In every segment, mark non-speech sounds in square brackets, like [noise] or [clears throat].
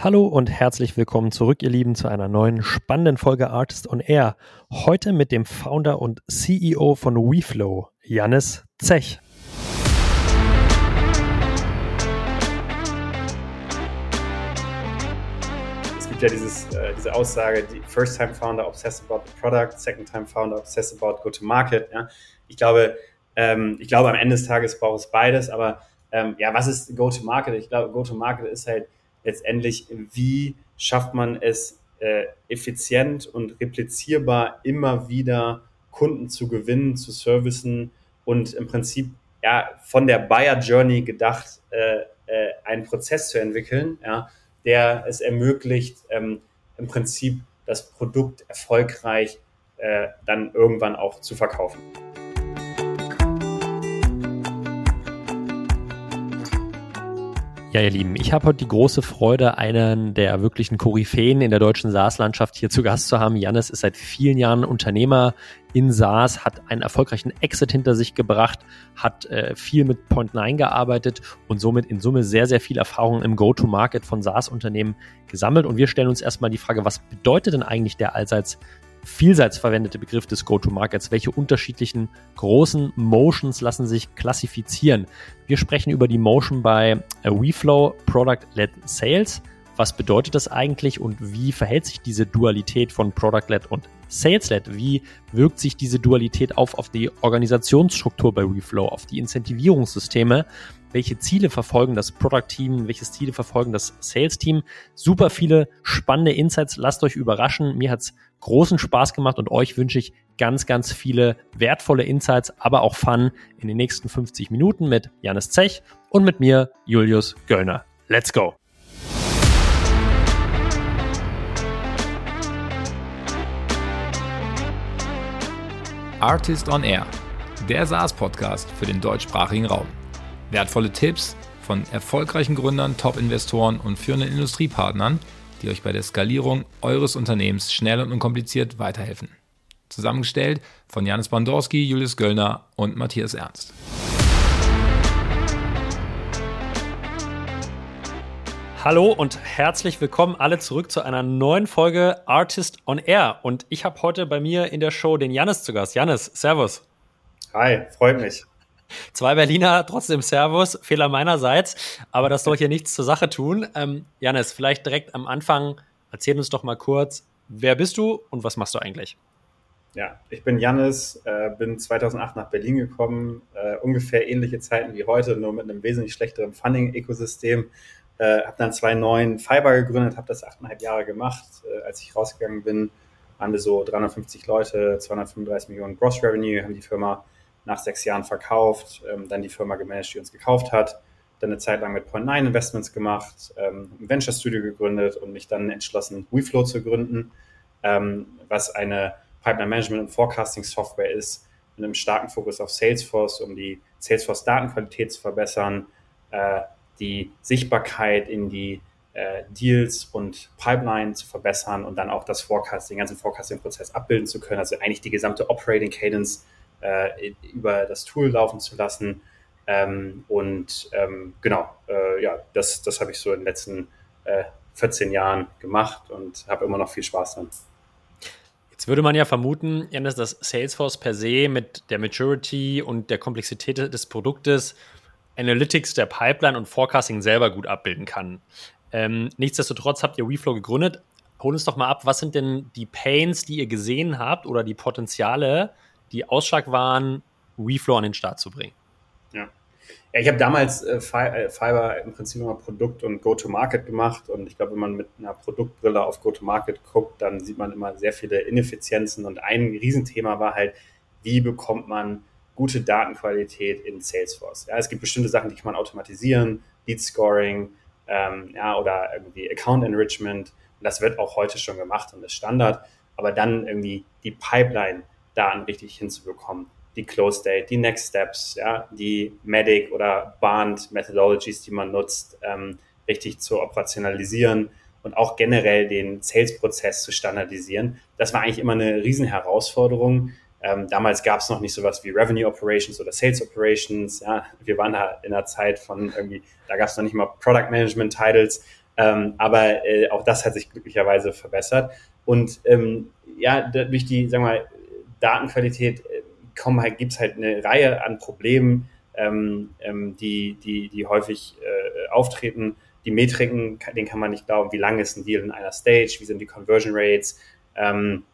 Hallo und herzlich willkommen zurück, ihr Lieben, zu einer neuen spannenden Folge Artist on Air. Heute mit dem Founder und CEO von WeFlow, Jannis Zech. Es gibt ja dieses, äh, diese Aussage, die First-Time-Founder obsess about the product, Second-Time-Founder obsess about go-to-market. Ja? Ich glaube, ähm, ich glaube, am Ende des Tages braucht es beides, aber ähm, ja, was ist Go-to-Market? Ich glaube, Go-to-Market ist halt letztendlich, wie schafft man es äh, effizient und replizierbar immer wieder Kunden zu gewinnen, zu servicen und im Prinzip ja, von der Buyer Journey gedacht, äh, äh, einen Prozess zu entwickeln, ja, der es ermöglicht, ähm, im Prinzip das Produkt erfolgreich äh, dann irgendwann auch zu verkaufen. Ja, ihr Lieben, ich habe heute die große Freude, einen der wirklichen Koryphäen in der deutschen SaaS-Landschaft hier zu Gast zu haben. Jannis ist seit vielen Jahren Unternehmer in SaaS, hat einen erfolgreichen Exit hinter sich gebracht, hat äh, viel mit Point9 gearbeitet und somit in Summe sehr, sehr viel Erfahrung im Go-to-Market von SaaS-Unternehmen gesammelt. Und wir stellen uns erstmal die Frage, was bedeutet denn eigentlich der allseits vielseits verwendete Begriff des Go-to-Markets. Welche unterschiedlichen großen Motions lassen sich klassifizieren? Wir sprechen über die Motion bei WeFlow Product-Led Sales. Was bedeutet das eigentlich und wie verhält sich diese Dualität von Product-Led und Sales-Led? Wie wirkt sich diese Dualität auf, auf die Organisationsstruktur bei WeFlow, auf die Incentivierungssysteme? Welche Ziele verfolgen das Product-Team, welche Ziele verfolgen das Sales-Team. Super viele spannende Insights. Lasst euch überraschen. Mir hat's großen Spaß gemacht und euch wünsche ich ganz, ganz viele wertvolle Insights, aber auch Fun in den nächsten 50 Minuten mit Janis Zech und mit mir, Julius Göllner. Let's go! Artist on Air, der SaaS-Podcast für den deutschsprachigen Raum. Wertvolle Tipps von erfolgreichen Gründern, Top-Investoren und führenden Industriepartnern, die euch bei der Skalierung eures Unternehmens schnell und unkompliziert weiterhelfen. Zusammengestellt von Janis Bandorski, Julius Göllner und Matthias Ernst. Hallo und herzlich willkommen alle zurück zu einer neuen Folge Artist on Air. Und ich habe heute bei mir in der Show den Janis zu Gast. Janis, Servus. Hi, freut mich. Zwei Berliner, trotzdem Servus, Fehler meinerseits, aber das soll hier nichts zur Sache tun. Ähm, Janis, vielleicht direkt am Anfang, erzähl uns doch mal kurz, wer bist du und was machst du eigentlich? Ja, ich bin Janis, äh, bin 2008 nach Berlin gekommen, äh, ungefähr ähnliche Zeiten wie heute, nur mit einem wesentlich schlechteren Funding-Ökosystem. Äh, habe dann zwei neuen Fiber gegründet, habe das achteinhalb Jahre gemacht. Äh, als ich rausgegangen bin, waren wir so 350 Leute, 235 Millionen Gross Revenue, haben die Firma nach sechs Jahren verkauft, ähm, dann die Firma gemanagt, die uns gekauft hat, dann eine Zeit lang mit Point9 Investments gemacht, ähm, ein Venture Studio gegründet und mich dann entschlossen, WeFlow zu gründen, ähm, was eine Pipeline Management und Forecasting Software ist, mit einem starken Fokus auf Salesforce, um die Salesforce Datenqualität zu verbessern, äh, die Sichtbarkeit in die äh, Deals und Pipeline zu verbessern und dann auch das Forecasting, den ganzen Forecasting-Prozess abbilden zu können, also eigentlich die gesamte Operating Cadence äh, über das Tool laufen zu lassen. Ähm, und ähm, genau, äh, ja, das, das habe ich so in den letzten äh, 14 Jahren gemacht und habe immer noch viel Spaß dran. Jetzt würde man ja vermuten, dass das Salesforce per se mit der Maturity und der Komplexität des Produktes Analytics der Pipeline und Forecasting selber gut abbilden kann. Ähm, nichtsdestotrotz habt ihr WeFlow gegründet. Hol uns doch mal ab, was sind denn die Pains, die ihr gesehen habt oder die Potenziale, die Ausschlag waren, WeFlow an den Start zu bringen? Ja. Ja, ich habe damals äh, äh, Fiverr im Prinzip immer Produkt und Go-to-Market gemacht und ich glaube, wenn man mit einer Produktbrille auf Go-to-Market guckt, dann sieht man immer sehr viele Ineffizienzen und ein Riesenthema war halt, wie bekommt man gute Datenqualität in Salesforce? Ja, es gibt bestimmte Sachen, die kann man automatisieren, Lead Scoring, ähm, ja, oder irgendwie Account Enrichment. Und das wird auch heute schon gemacht und ist Standard. Aber dann irgendwie die Pipeline Daten richtig hinzubekommen. Die Close Date, die Next Steps, ja, die Medic oder Band Methodologies, die man nutzt, ähm, richtig zu operationalisieren und auch generell den Sales-Prozess zu standardisieren. Das war eigentlich immer eine Riesenherausforderung. Ähm, damals gab es noch nicht sowas wie Revenue Operations oder Sales Operations. Ja, wir waren da in der Zeit von irgendwie, da gab es noch nicht mal Product Management Titles. Ähm, aber äh, auch das hat sich glücklicherweise verbessert. Und ähm, ja, durch die, sagen wir mal, Datenqualität äh, kommen halt, gibt es halt eine Reihe an Problemen, ähm, ähm, die, die, die häufig äh, auftreten. Die Metriken, denen kann man nicht glauben, wie lange ist ein Deal in einer Stage, wie sind die Conversion Rates, ähm,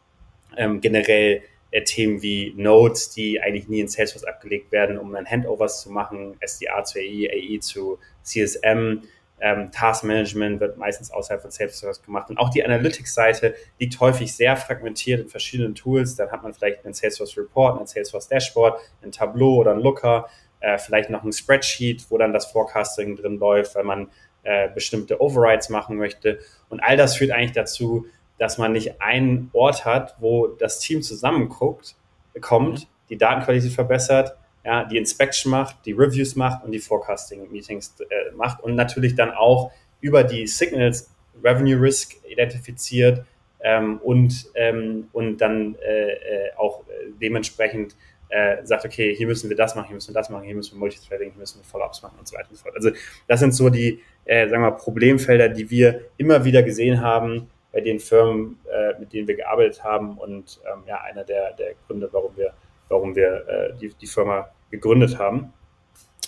ähm, generell äh, Themen wie Nodes, die eigentlich nie in Salesforce abgelegt werden, um dann Handovers zu machen, SDA zu AI, AI zu CSM. Ähm, Taskmanagement wird meistens außerhalb von Salesforce gemacht. Und auch die Analytics-Seite liegt häufig sehr fragmentiert in verschiedenen Tools. Dann hat man vielleicht einen Salesforce Report, einen Salesforce Dashboard, ein Tableau oder ein Looker, äh, vielleicht noch ein Spreadsheet, wo dann das Forecasting drin läuft, weil man äh, bestimmte Overrides machen möchte. Und all das führt eigentlich dazu, dass man nicht einen Ort hat, wo das Team zusammenguckt, kommt, mhm. die Datenqualität verbessert, ja, die Inspection macht, die Reviews macht und die Forecasting-Meetings äh, macht und natürlich dann auch über die Signals Revenue Risk identifiziert ähm, und, ähm, und dann äh, äh auch äh, dementsprechend äh, sagt, okay, hier müssen wir das machen, hier müssen wir das machen, hier müssen wir Multithreading, hier müssen wir Follow-ups machen und so weiter und so fort. Also das sind so die, äh, sagen wir mal, Problemfelder, die wir immer wieder gesehen haben bei den Firmen, äh, mit denen wir gearbeitet haben und ähm, ja, einer der, der Gründe, warum wir, warum wir äh, die, die Firma gegründet haben.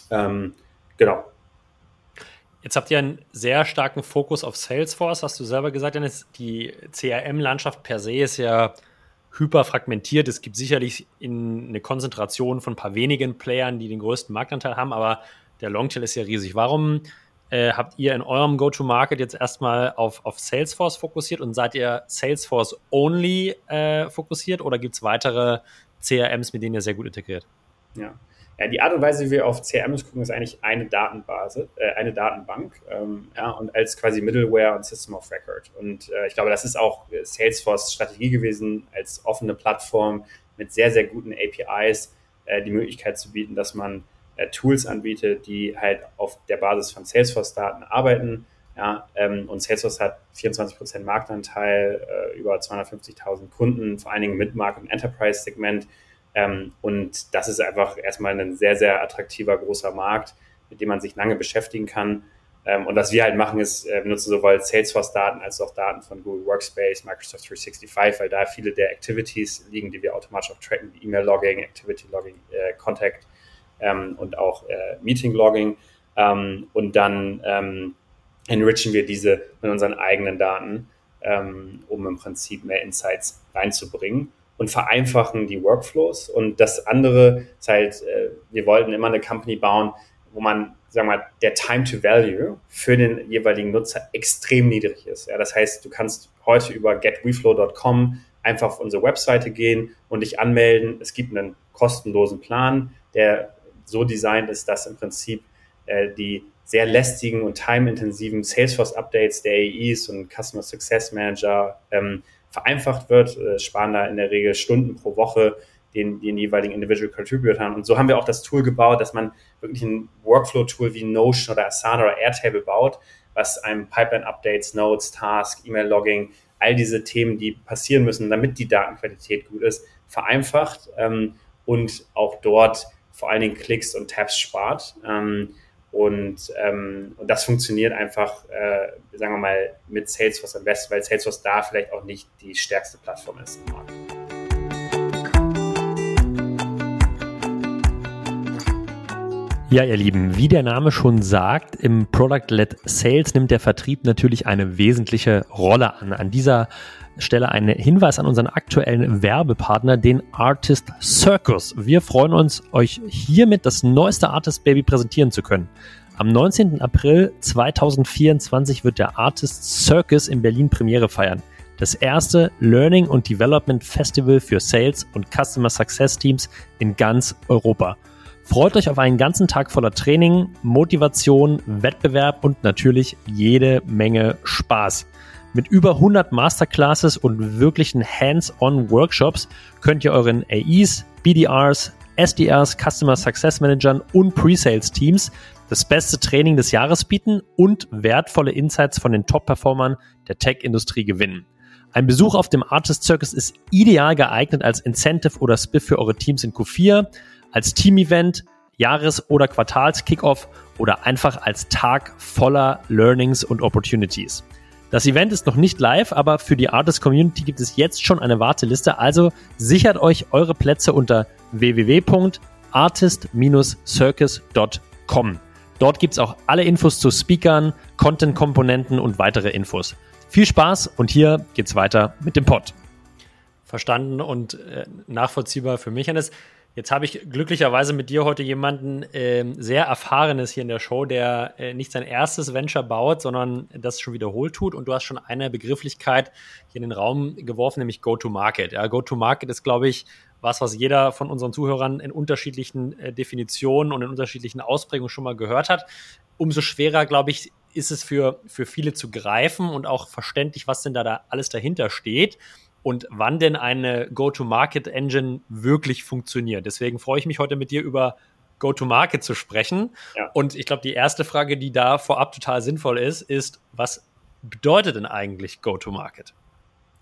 Ähm, genau. Jetzt habt ihr einen sehr starken Fokus auf Salesforce, hast du selber gesagt, Dennis. Die CRM-Landschaft per se ist ja hyperfragmentiert. Es gibt sicherlich eine Konzentration von ein paar wenigen Playern, die den größten Marktanteil haben, aber der Longtail ist ja riesig. Warum äh, habt ihr in eurem Go-to-Market jetzt erstmal auf, auf Salesforce fokussiert und seid ihr Salesforce-only äh, fokussiert oder gibt es weitere CRMs, mit denen ihr sehr gut integriert? Ja. Ja, die Art und Weise, wie wir auf CRMs gucken, ist eigentlich eine Datenbase, äh, eine Datenbank, ähm, ja, und als quasi Middleware und System of Record. Und äh, ich glaube, das ist auch Salesforce Strategie gewesen, als offene Plattform mit sehr, sehr guten APIs äh, die Möglichkeit zu bieten, dass man äh, Tools anbietet, die halt auf der Basis von Salesforce-Daten arbeiten. Ja, ähm, und Salesforce hat 24% Marktanteil, äh, über 250.000 Kunden, vor allen Dingen mit Markt- und Enterprise-Segment. Ähm, und das ist einfach erstmal ein sehr, sehr attraktiver, großer Markt, mit dem man sich lange beschäftigen kann. Ähm, und was wir halt machen, ist, äh, wir nutzen sowohl Salesforce-Daten als auch Daten von Google Workspace, Microsoft 365, weil da viele der Activities liegen, die wir automatisch auch tracken, wie E-Mail-Logging, Activity-Logging, äh, Contact ähm, und auch äh, Meeting-Logging. Ähm, und dann ähm, enrichen wir diese mit unseren eigenen Daten, ähm, um im Prinzip mehr Insights reinzubringen und vereinfachen die Workflows. Und das andere ist halt, äh, wir wollten immer eine Company bauen, wo man, sagen wir mal, der Time to Value für den jeweiligen Nutzer extrem niedrig ist. Ja, das heißt, du kannst heute über getweflow.com einfach auf unsere Webseite gehen und dich anmelden. Es gibt einen kostenlosen Plan, der so designt ist, dass im Prinzip äh, die sehr lästigen und time-intensiven Salesforce-Updates der AEs und Customer Success Manager ähm, vereinfacht wird, äh, sparen da in der Regel Stunden pro Woche den, den jeweiligen Individual Contributors. Und so haben wir auch das Tool gebaut, dass man wirklich ein Workflow-Tool wie Notion oder Asana oder Airtable baut, was einem Pipeline-Updates, Notes, Task, E-Mail-Logging, all diese Themen, die passieren müssen, damit die Datenqualität gut ist, vereinfacht ähm, und auch dort vor allen Dingen Klicks und Tabs spart. Ähm, und, ähm, und das funktioniert einfach, äh, sagen wir mal, mit Salesforce am besten, weil Salesforce da vielleicht auch nicht die stärkste Plattform ist im Markt. Ja, ihr Lieben, wie der Name schon sagt, im Product-led Sales nimmt der Vertrieb natürlich eine wesentliche Rolle an. An dieser Stelle ein Hinweis an unseren aktuellen Werbepartner, den Artist Circus. Wir freuen uns, euch hiermit das neueste Artist Baby präsentieren zu können. Am 19. April 2024 wird der Artist Circus in Berlin Premiere feiern. Das erste Learning und Development Festival für Sales und Customer Success Teams in ganz Europa. Freut euch auf einen ganzen Tag voller Training, Motivation, Wettbewerb und natürlich jede Menge Spaß. Mit über 100 Masterclasses und wirklichen Hands-on-Workshops könnt ihr euren AEs, BDRs, SDRs, Customer Success Managern und Pre-Sales Teams das beste Training des Jahres bieten und wertvolle Insights von den Top-Performern der Tech-Industrie gewinnen. Ein Besuch auf dem Artist Circus ist ideal geeignet als Incentive oder Spiff für eure Teams in Q4, als Team-Event, Jahres- oder Quartals-Kickoff oder einfach als Tag voller Learnings und Opportunities. Das Event ist noch nicht live, aber für die Artist Community gibt es jetzt schon eine Warteliste, also sichert euch eure Plätze unter www.artist-circus.com. Dort gibt's auch alle Infos zu Speakern, Content-Komponenten und weitere Infos. Viel Spaß und hier geht's weiter mit dem Pod. Verstanden und äh, nachvollziehbar für mich, Hannes. Jetzt habe ich glücklicherweise mit dir heute jemanden äh, sehr erfahrenes hier in der Show, der äh, nicht sein erstes Venture baut, sondern das schon wiederholt tut. Und du hast schon eine Begrifflichkeit hier in den Raum geworfen, nämlich Go-to-Market. Ja, Go-to-Market ist, glaube ich, was, was jeder von unseren Zuhörern in unterschiedlichen äh, Definitionen und in unterschiedlichen Ausprägungen schon mal gehört hat. Umso schwerer, glaube ich, ist es für, für viele zu greifen und auch verständlich, was denn da, da alles dahinter steht und wann denn eine Go-to-Market-Engine wirklich funktioniert. Deswegen freue ich mich heute mit dir über Go-to-Market zu sprechen. Ja. Und ich glaube, die erste Frage, die da vorab total sinnvoll ist, ist, was bedeutet denn eigentlich Go-to-Market?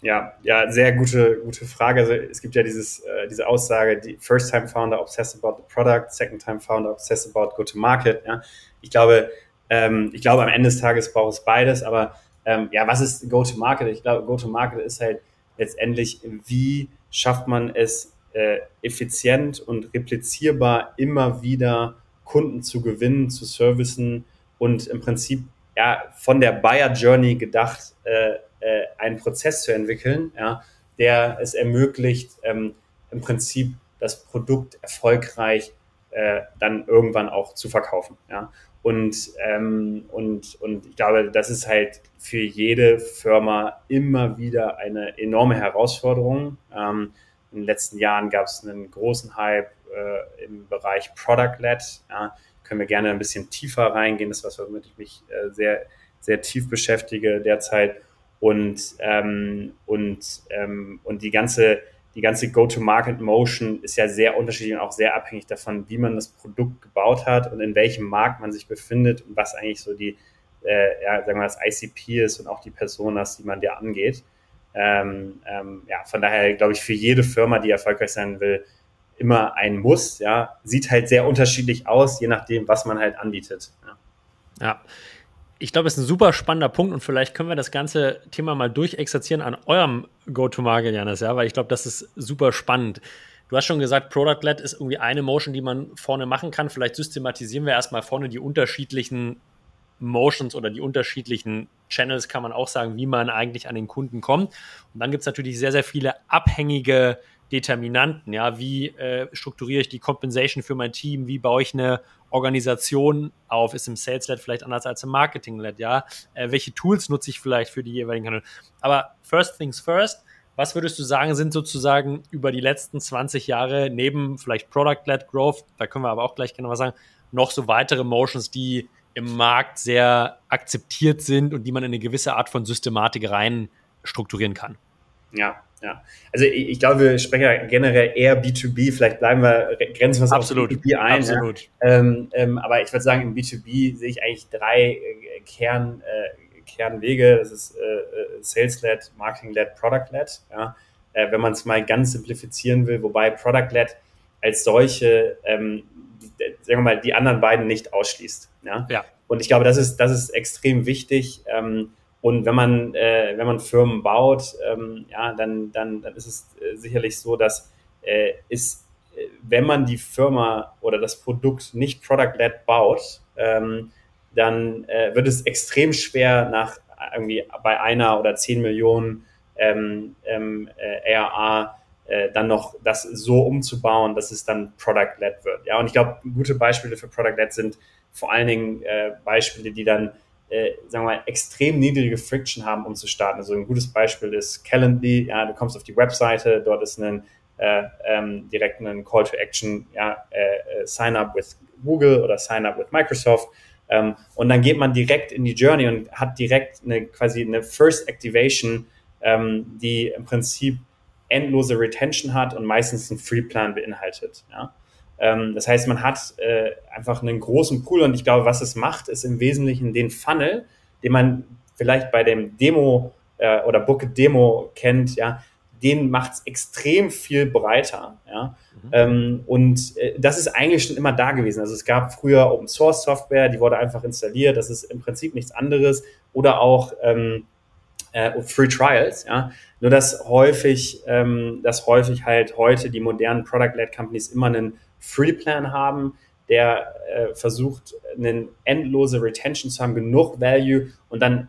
Ja, ja, sehr gute, gute Frage. Also es gibt ja dieses, äh, diese Aussage, die First-Time-Founder obsess about the product, Second-Time-Founder obsess about go-to-market. Ja. Ich glaube, ähm, ich glaube, am Ende des Tages braucht es beides, aber ähm, ja, was ist Go-to-Market? Ich glaube, Go-to-Market ist halt letztendlich, wie schafft man es äh, effizient und replizierbar immer wieder Kunden zu gewinnen, zu servicen und im Prinzip ja von der Buyer Journey gedacht äh, äh, einen Prozess zu entwickeln, ja, der es ermöglicht, ähm, im Prinzip das Produkt erfolgreich äh, dann irgendwann auch zu verkaufen. Ja. Und, ähm, und, und ich glaube, das ist halt für jede Firma immer wieder eine enorme Herausforderung. Ähm, in den letzten Jahren gab es einen großen Hype äh, im Bereich Product-Led. Ja. Können wir gerne ein bisschen tiefer reingehen. Das ist was, womit ich mich äh, sehr, sehr tief beschäftige derzeit. Und, ähm, und, ähm, und die ganze, die ganze Go-to-Market-Motion ist ja sehr unterschiedlich und auch sehr abhängig davon, wie man das Produkt gebaut hat und in welchem Markt man sich befindet und was eigentlich so die, äh, ja, sagen wir mal, das ICP ist und auch die Personas, die man dir angeht. Ähm, ähm, ja, von daher glaube ich, für jede Firma, die erfolgreich sein will, immer ein Muss, ja, sieht halt sehr unterschiedlich aus, je nachdem, was man halt anbietet. Ja. ja ich glaube, es ist ein super spannender Punkt und vielleicht können wir das ganze Thema mal durchexerzieren an eurem Go-to-Market, Janis, ja, weil ich glaube, das ist super spannend. Du hast schon gesagt, Product-Led ist irgendwie eine Motion, die man vorne machen kann. Vielleicht systematisieren wir erstmal vorne die unterschiedlichen Motions oder die unterschiedlichen Channels, kann man auch sagen, wie man eigentlich an den Kunden kommt. Und dann gibt es natürlich sehr, sehr viele abhängige Determinanten. Ja, wie äh, strukturiere ich die Compensation für mein Team? Wie baue ich eine Organisation auf? Ist im Sales-Led vielleicht anders als im Marketing-Led? Ja, äh, welche Tools nutze ich vielleicht für die jeweiligen Kanäle? Aber first things first. Was würdest du sagen, sind sozusagen über die letzten 20 Jahre neben vielleicht Product-led Growth, da können wir aber auch gleich gerne was sagen, noch so weitere Motions, die im Markt sehr akzeptiert sind und die man in eine gewisse Art von Systematik rein strukturieren kann? Ja, ja. Also ich, ich, glaube, wir sprechen ja generell eher B2B, vielleicht bleiben wir, grenzen wir es Absolut. auf B2B ein. Absolut. Ja. Ähm, ähm, aber ich würde sagen, im B2B sehe ich eigentlich drei äh, Kern, äh, Kernwege. Das ist äh, äh Sales-led, Marketing-led, Product-led. Ja. Äh, wenn man es mal ganz simplifizieren will, wobei Product-led als solche, ähm, die, sagen wir mal, die anderen beiden nicht ausschließt. Ja. ja. Und ich glaube, das ist, das ist extrem wichtig. Ähm, und wenn man, äh, wenn man Firmen baut, ähm, ja, dann, dann, dann ist es äh, sicherlich so, dass äh, ist, äh, wenn man die Firma oder das Produkt nicht product-led baut, ähm, dann äh, wird es extrem schwer nach irgendwie bei einer oder zehn Millionen ähm, ähm, äh, ARA äh, dann noch das so umzubauen, dass es dann product-led wird. Ja, und ich glaube, gute Beispiele für product-led sind vor allen Dingen äh, Beispiele, die dann äh, sagen wir mal, extrem niedrige Friction haben, um zu starten. Also ein gutes Beispiel ist Calendly, ja, du kommst auf die Webseite, dort ist ein äh, ähm, direkt ein Call to Action, ja, äh, äh, Sign up with Google oder Sign up with Microsoft. Ähm, und dann geht man direkt in die Journey und hat direkt eine quasi eine First Activation, ähm, die im Prinzip endlose Retention hat und meistens einen Free Plan beinhaltet. Ja. Ähm, das heißt, man hat äh, einfach einen großen Pool und ich glaube, was es macht, ist im Wesentlichen den Funnel, den man vielleicht bei dem Demo äh, oder Book Demo kennt, ja, den macht es extrem viel breiter. Ja? Mhm. Ähm, und äh, das ist eigentlich schon immer da gewesen. Also es gab früher Open Source Software, die wurde einfach installiert. Das ist im Prinzip nichts anderes. Oder auch ähm, äh, Free Trials. Ja? Nur dass häufig, ähm, dass häufig halt heute die modernen Product-led Companies immer einen Free Plan haben, der äh, versucht, eine endlose Retention zu haben, genug Value und dann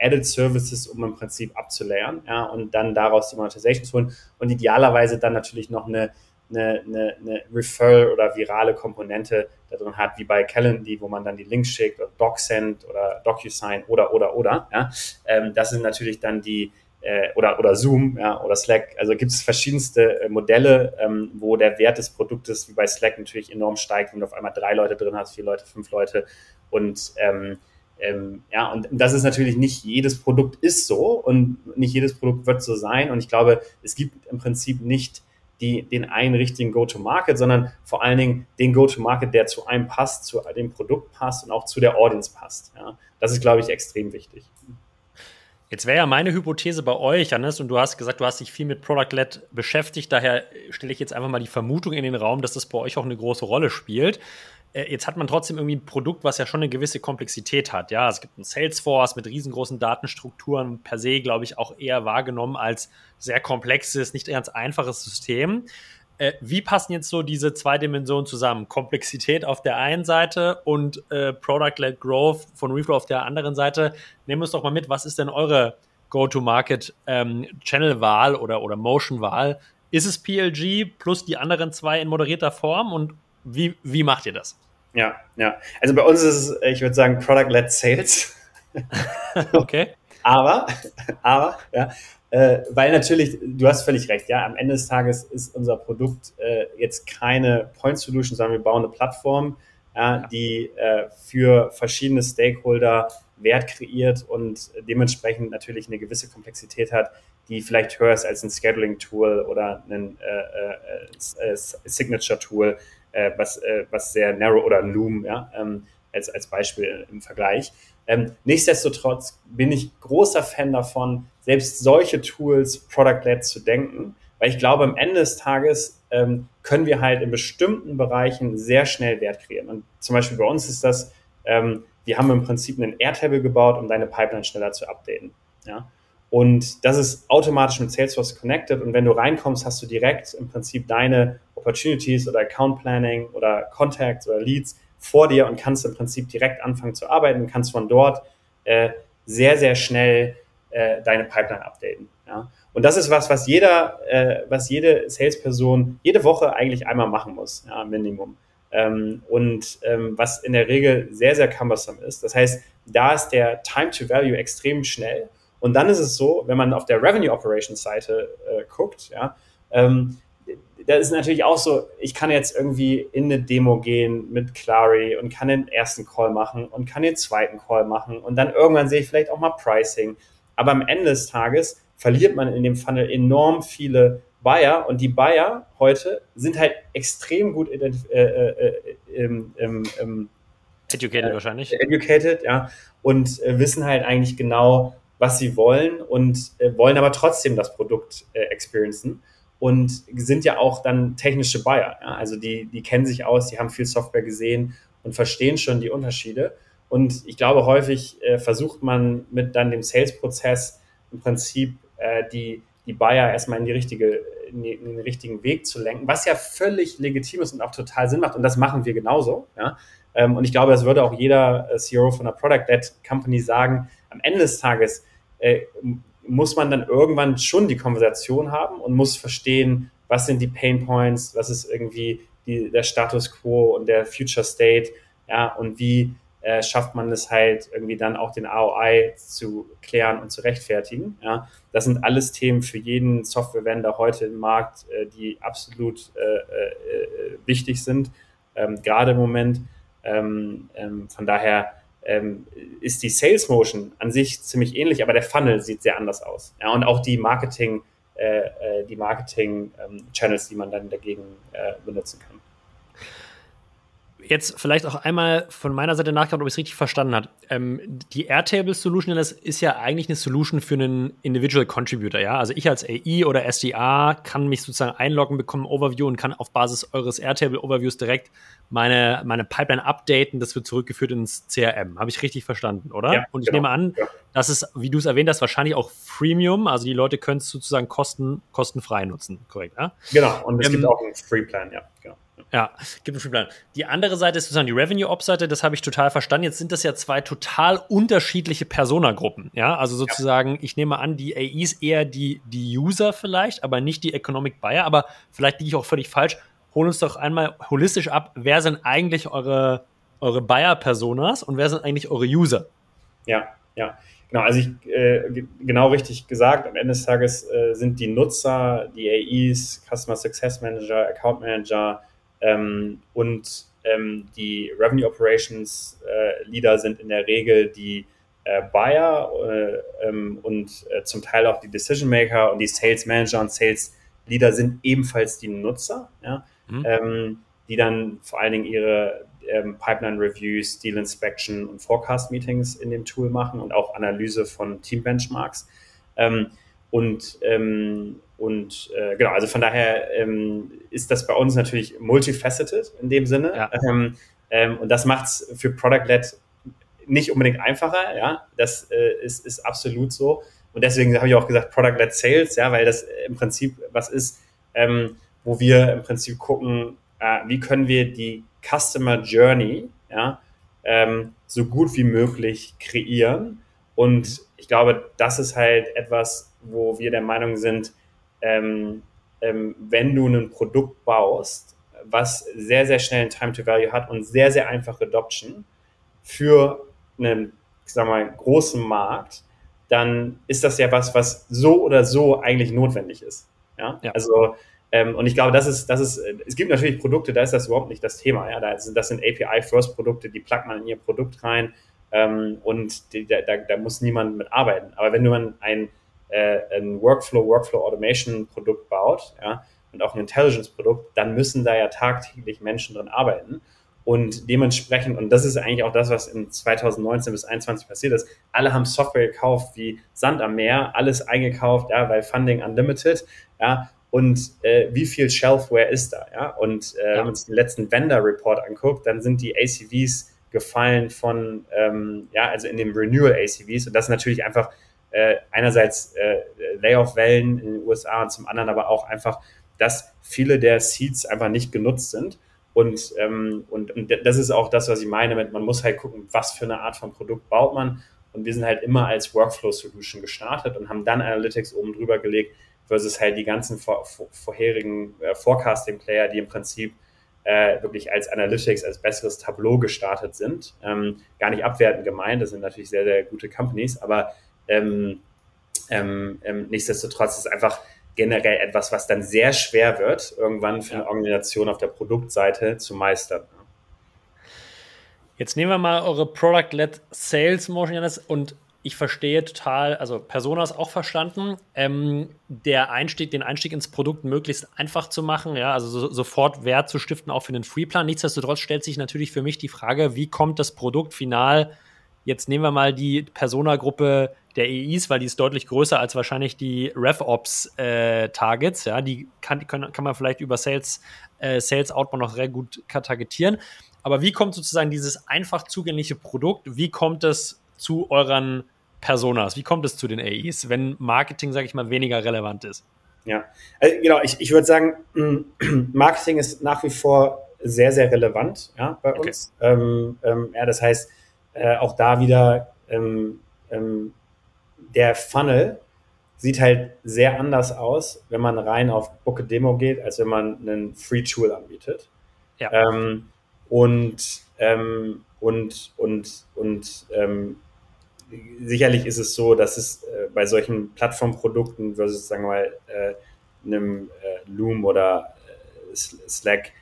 Added Services, um im Prinzip abzulayern, ja, und dann daraus die Monetization zu holen und idealerweise dann natürlich noch eine, eine, eine, eine Referral oder virale Komponente da drin hat, wie bei Calendly, wo man dann die Links schickt oder DocSend oder DocuSign oder, oder, oder, ja. Ähm, das sind natürlich dann die, äh, oder, oder Zoom ja, oder Slack. Also gibt es verschiedenste äh, Modelle, ähm, wo der Wert des Produktes wie bei Slack natürlich enorm steigt, wenn du auf einmal drei Leute drin hast, vier Leute, fünf Leute und ähm, ähm, ja, und das ist natürlich nicht jedes Produkt ist so und nicht jedes Produkt wird so sein. Und ich glaube, es gibt im Prinzip nicht die, den einen richtigen Go-to-Market, sondern vor allen Dingen den Go-to-Market, der zu einem passt, zu dem Produkt passt und auch zu der Audience passt. Ja, das ist, glaube ich, extrem wichtig. Jetzt wäre ja meine Hypothese bei euch, Hannes, und du hast gesagt, du hast dich viel mit Product-Led beschäftigt. Daher stelle ich jetzt einfach mal die Vermutung in den Raum, dass das bei euch auch eine große Rolle spielt. Äh, jetzt hat man trotzdem irgendwie ein Produkt, was ja schon eine gewisse Komplexität hat. Ja, es gibt ein Salesforce mit riesengroßen Datenstrukturen, per se, glaube ich, auch eher wahrgenommen als sehr komplexes, nicht ganz einfaches System. Äh, wie passen jetzt so diese zwei Dimensionen zusammen? Komplexität auf der einen Seite und äh, Product-led Growth von Reflow auf der anderen Seite. Nehmen wir uns doch mal mit, was ist denn eure Go-to-Market-Channel-Wahl ähm, oder, oder Motion-Wahl? Ist es PLG plus die anderen zwei in moderierter Form und wie, wie macht ihr das? Ja, ja. Also bei uns ist es, ich würde sagen, Product-led Sales. [laughs] okay. aber, aber, ja, äh, weil natürlich, du hast völlig recht, ja, am Ende des Tages ist unser Produkt äh, jetzt keine Point Solution, sondern wir bauen eine Plattform, ja, die äh, für verschiedene Stakeholder Wert kreiert und dementsprechend natürlich eine gewisse Komplexität hat, die vielleicht höher ist als ein Scheduling-Tool oder ein äh, äh, äh, Signature-Tool, äh, was, äh, was sehr narrow oder Loom, ja, ähm, als, als Beispiel im Vergleich. Ähm, nichtsdestotrotz bin ich großer Fan davon, selbst solche Tools product-led zu denken, weil ich glaube, am Ende des Tages ähm, können wir halt in bestimmten Bereichen sehr schnell Wert kreieren. Und zum Beispiel bei uns ist das, ähm, wir haben im Prinzip einen Airtable gebaut, um deine Pipeline schneller zu updaten. Ja? Und das ist automatisch mit Salesforce connected. Und wenn du reinkommst, hast du direkt im Prinzip deine Opportunities oder Account Planning oder Contacts oder Leads vor dir und kannst im Prinzip direkt anfangen zu arbeiten und kannst von dort äh, sehr, sehr schnell äh, deine Pipeline updaten. Ja? Und das ist was, was jeder, äh, was jede Salesperson jede Woche eigentlich einmal machen muss, ja, Minimum. Ähm, und ähm, was in der Regel sehr, sehr cumbersome ist. Das heißt, da ist der Time to Value extrem schnell und dann ist es so, wenn man auf der Revenue Operations Seite äh, guckt, ja, ähm, da ist natürlich auch so, ich kann jetzt irgendwie in eine Demo gehen mit Clary und kann den ersten Call machen und kann den zweiten Call machen und dann irgendwann sehe ich vielleicht auch mal Pricing. Aber am Ende des Tages verliert man in dem Funnel enorm viele Buyer und die Buyer heute sind halt extrem gut äh, äh, äh, im, im, im, educated wahrscheinlich. Educated, ja, und äh, wissen halt eigentlich genau, was sie wollen und äh, wollen aber trotzdem das Produkt äh, experiencen und sind ja auch dann technische Buyer. Ja? Also die, die kennen sich aus, die haben viel Software gesehen und verstehen schon die Unterschiede. Und ich glaube, häufig äh, versucht man mit dann dem Sales-Prozess im Prinzip äh, die, die Buyer erstmal in, die richtige, in, die, in, den richtigen Weg zu lenken, was ja völlig legitim ist und auch total Sinn macht. Und das machen wir genauso. Ja? Ähm, und ich glaube, das würde auch jeder äh, CEO von einer Product-led Company sagen. Am Ende des Tages äh, muss man dann irgendwann schon die Konversation haben und muss verstehen, was sind die Pain Points, was ist irgendwie die, der Status quo und der Future State, ja, und wie äh, schafft man es halt irgendwie dann auch den ROI zu klären und zu rechtfertigen. Ja. Das sind alles Themen für jeden Software-Vendor heute im Markt, äh, die absolut äh, äh wichtig sind, ähm, gerade im Moment. Ähm, ähm, von daher ähm, ist die Sales Motion an sich ziemlich ähnlich, aber der Funnel sieht sehr anders aus. Ja, und auch die Marketing, äh, äh die Marketing ähm, Channels, die man dann dagegen äh, benutzen kann. Jetzt vielleicht auch einmal von meiner Seite nachgedacht, ob ich es richtig verstanden habe. Ähm, die Airtable Solution das ist ja eigentlich eine Solution für einen Individual Contributor, ja. Also ich als AI oder SDA kann mich sozusagen einloggen, bekomme ein Overview und kann auf Basis eures Airtable Overviews direkt meine, meine Pipeline updaten. Das wird zurückgeführt ins CRM. Habe ich richtig verstanden, oder? Ja, und ich genau. nehme an, ja. dass es, wie du es erwähnt hast, wahrscheinlich auch Freemium. Also die Leute können es sozusagen kosten, kostenfrei nutzen, korrekt? Ja? Genau. Und es ähm, gibt auch einen Free Plan, ja. Genau. Ja, gibt einen Freeplan. Die andere Seite ist sozusagen die Revenue-Ops-Seite, das habe ich total verstanden. Jetzt sind das ja zwei total unterschiedliche Personagruppen. Ja, also sozusagen, ja. ich nehme an, die AIs eher die, die User vielleicht, aber nicht die Economic Buyer. Aber vielleicht liege ich auch völlig falsch. Hol uns doch einmal holistisch ab, wer sind eigentlich eure, eure Buyer-Personas und wer sind eigentlich eure User? Ja, ja. Genau, also ich, äh, genau richtig gesagt, am Ende des Tages äh, sind die Nutzer, die AIs, Customer Success Manager, Account Manager, ähm, und ähm, die Revenue Operations äh, Leader sind in der Regel die äh, Buyer äh, ähm, und äh, zum Teil auch die Decision Maker und die Sales Manager und Sales Leader sind ebenfalls die Nutzer, ja, mhm. Ähm, die dann vor allen Dingen ihre ähm, Pipeline Reviews, Deal Inspection und Forecast Meetings in dem Tool machen und auch Analyse von Team Benchmarks. Ähm, und und äh, genau, also von daher ähm, ist das bei uns natürlich multifaceted in dem Sinne. Ja. Ähm, ähm, und das macht es für Product-Led nicht unbedingt einfacher, ja. Das äh, ist, ist absolut so. Und deswegen habe ich auch gesagt, Product-Led Sales, ja, weil das im Prinzip was ist, ähm, wo wir im Prinzip gucken, äh, wie können wir die Customer Journey, ja, ähm, so gut wie möglich kreieren. Und ich glaube, das ist halt etwas, wo wir der Meinung sind, ähm, ähm, wenn du ein Produkt baust, was sehr, sehr schnell ein Time to Value hat und sehr, sehr einfache Adoption für einen, ich sag mal, großen Markt, dann ist das ja was, was so oder so eigentlich notwendig ist. Ja, ja. also ähm, und ich glaube, das ist, das ist, es gibt natürlich Produkte, da ist das überhaupt nicht das Thema. Ja, das sind API-First-Produkte, die plagt man in ihr Produkt rein ähm, und die, da, da, muss niemand mit arbeiten. Aber wenn du ein äh, ein Workflow, Workflow Automation Produkt baut, ja, und auch ein Intelligence Produkt, dann müssen da ja tagtäglich Menschen drin arbeiten. Und dementsprechend, und das ist eigentlich auch das, was in 2019 bis 2021 passiert ist, alle haben Software gekauft wie Sand am Meer, alles eingekauft, ja, weil Funding unlimited, ja, und äh, wie viel Shelfware ist da, ja, und äh, ja. wenn man sich den letzten Vendor Report anguckt, dann sind die ACVs gefallen von, ähm, ja, also in dem Renewal ACVs und das ist natürlich einfach äh, einerseits äh, Layoff-Wellen in den USA und zum anderen aber auch einfach, dass viele der Seeds einfach nicht genutzt sind. Und, ähm, und, und das ist auch das, was ich meine mit, man muss halt gucken, was für eine Art von Produkt baut man. Und wir sind halt immer als Workflow-Solution gestartet und haben dann Analytics oben drüber gelegt, versus halt die ganzen vor, vor, vorherigen äh, Forecasting-Player, die im Prinzip äh, wirklich als Analytics, als besseres Tableau gestartet sind. Ähm, gar nicht abwertend gemeint, das sind natürlich sehr, sehr gute Companies, aber ähm, ähm, ähm, nichtsdestotrotz ist es einfach generell etwas, was dann sehr schwer wird, irgendwann für eine Organisation auf der Produktseite zu meistern. Jetzt nehmen wir mal eure Product-led Sales Motion und ich verstehe total, also Personas auch verstanden, ähm, der Einstieg, den Einstieg ins Produkt möglichst einfach zu machen, ja, also so, sofort Wert zu stiften, auch für den Freeplan. Nichtsdestotrotz stellt sich natürlich für mich die Frage, wie kommt das Produkt final Jetzt nehmen wir mal die Persona-Gruppe der EIs, weil die ist deutlich größer als wahrscheinlich die RevOps-Targets. Äh, ja, die kann, kann, kann man vielleicht über Sales, äh, Sales Outbound noch sehr gut targetieren. Aber wie kommt sozusagen dieses einfach zugängliche Produkt, wie kommt es zu euren Personas? Wie kommt es zu den AIs, wenn Marketing, sage ich mal, weniger relevant ist? Ja, also, genau, ich, ich würde sagen, [clears throat] Marketing ist nach wie vor sehr, sehr relevant ja, bei uns. Okay. Ähm, ähm, ja, das heißt, äh, auch da wieder ähm, ähm, der Funnel sieht halt sehr anders aus, wenn man rein auf Book a Demo geht, als wenn man einen Free Tool anbietet. Ja. Ähm, und, ähm, und, und, und ähm, sicherlich ist es so, dass es äh, bei solchen Plattformprodukten versus, sagen wir mal, äh, einem äh, Loom oder äh, Slack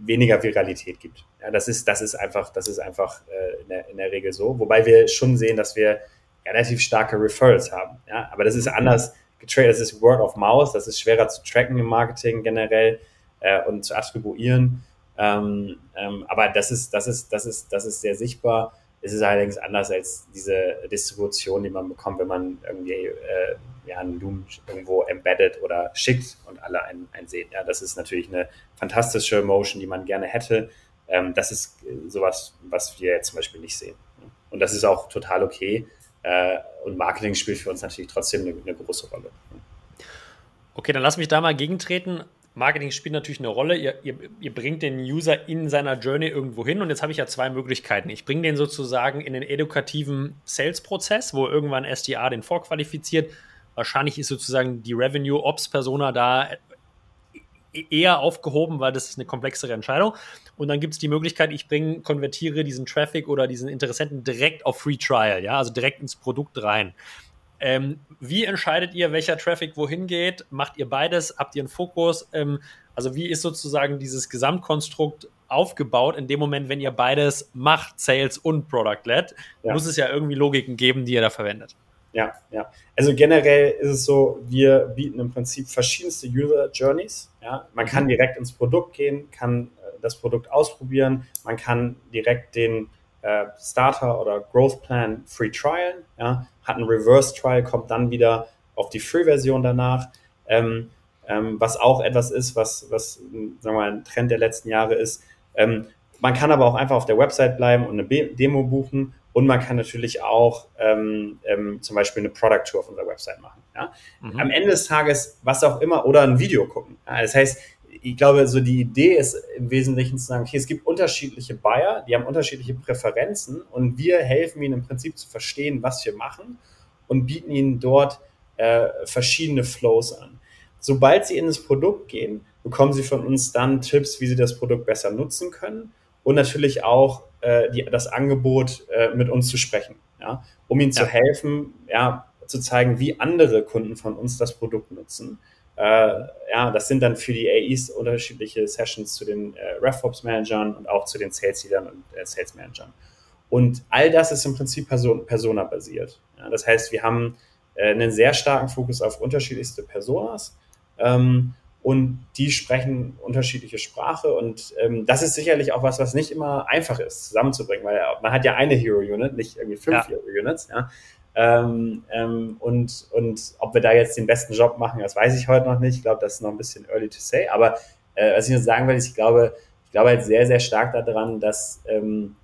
weniger Viralität gibt. Ja, das ist, das ist einfach, das ist einfach äh, in, der, in der Regel so. Wobei wir schon sehen, dass wir relativ starke Referrals haben. Ja, aber das ist anders getradet. Das ist Word of Mouth. Das ist schwerer zu tracken im Marketing generell äh, und zu attribuieren. Ähm, ähm, aber das ist, das ist, das ist, das ist sehr sichtbar. Es ist allerdings anders als diese Distribution, die man bekommt, wenn man irgendwie äh, ja, einen Loom irgendwo embedded oder schickt und alle einen, einen sehen. Ja, das ist natürlich eine fantastische Motion, die man gerne hätte. Ähm, das ist sowas, was wir jetzt zum Beispiel nicht sehen. Und das ist auch total okay. Äh, und Marketing spielt für uns natürlich trotzdem eine, eine große Rolle. Okay, dann lass mich da mal gegentreten. Marketing spielt natürlich eine Rolle. Ihr, ihr, ihr, bringt den User in seiner Journey irgendwo hin und jetzt habe ich ja zwei Möglichkeiten. Ich bringe den sozusagen in den edukativen Sales-Prozess, wo irgendwann SDA den vorqualifiziert. Wahrscheinlich ist sozusagen die Revenue Ops Persona da eher aufgehoben, weil das ist eine komplexere Entscheidung. Und dann gibt es die Möglichkeit, ich bringe, konvertiere diesen Traffic oder diesen Interessenten direkt auf Free Trial, ja, also direkt ins Produkt rein. Ähm, wie entscheidet ihr, welcher Traffic wohin geht? Macht ihr beides? Habt ihr einen Fokus? Ähm, also wie ist sozusagen dieses Gesamtkonstrukt aufgebaut in dem Moment, wenn ihr beides macht, Sales und Product-led? Ja. Muss es ja irgendwie Logiken geben, die ihr da verwendet. Ja, ja. Also generell ist es so, wir bieten im Prinzip verschiedenste User Journeys. Ja, man kann direkt ins Produkt gehen, kann äh, das Produkt ausprobieren, man kann direkt den äh, Starter oder Growth Plan Free Trial, ja, hat ein Reverse Trial, kommt dann wieder auf die Free-Version danach. Ähm, ähm, was auch etwas ist, was, was sagen wir mal, ein Trend der letzten Jahre ist. Ähm, man kann aber auch einfach auf der Website bleiben und eine Be Demo buchen und man kann natürlich auch ähm, ähm, zum Beispiel eine Product Tour auf unserer Website machen. Ja? Mhm. Am Ende des Tages, was auch immer, oder ein Video gucken. Ja? Das heißt, ich glaube, so die Idee ist im Wesentlichen zu sagen, okay, es gibt unterschiedliche Buyer, die haben unterschiedliche Präferenzen und wir helfen ihnen im Prinzip zu verstehen, was wir machen und bieten ihnen dort äh, verschiedene Flows an. Sobald sie in das Produkt gehen, bekommen sie von uns dann Tipps, wie sie das Produkt besser nutzen können und natürlich auch äh, die, das Angebot äh, mit uns zu sprechen, ja, um ihnen ja. zu helfen, ja, zu zeigen, wie andere Kunden von uns das Produkt nutzen äh, ja, das sind dann für die AEs unterschiedliche Sessions zu den äh, RevOps-Managern und auch zu den Sales-Leadern und äh, Sales-Managern. Und all das ist im Prinzip Person Persona-basiert. Ja, das heißt, wir haben äh, einen sehr starken Fokus auf unterschiedlichste Personas ähm, und die sprechen unterschiedliche Sprache und ähm, das ist sicherlich auch was, was nicht immer einfach ist zusammenzubringen, weil man hat ja eine Hero-Unit, nicht irgendwie fünf ja. Hero-Units. Ja? Ähm, ähm, und, und ob wir da jetzt den besten Job machen, das weiß ich heute noch nicht. Ich glaube, das ist noch ein bisschen early to say. Aber äh, was ich nur sagen will, ist, ich glaube, ich glaube halt sehr, sehr stark daran, dass, ähm,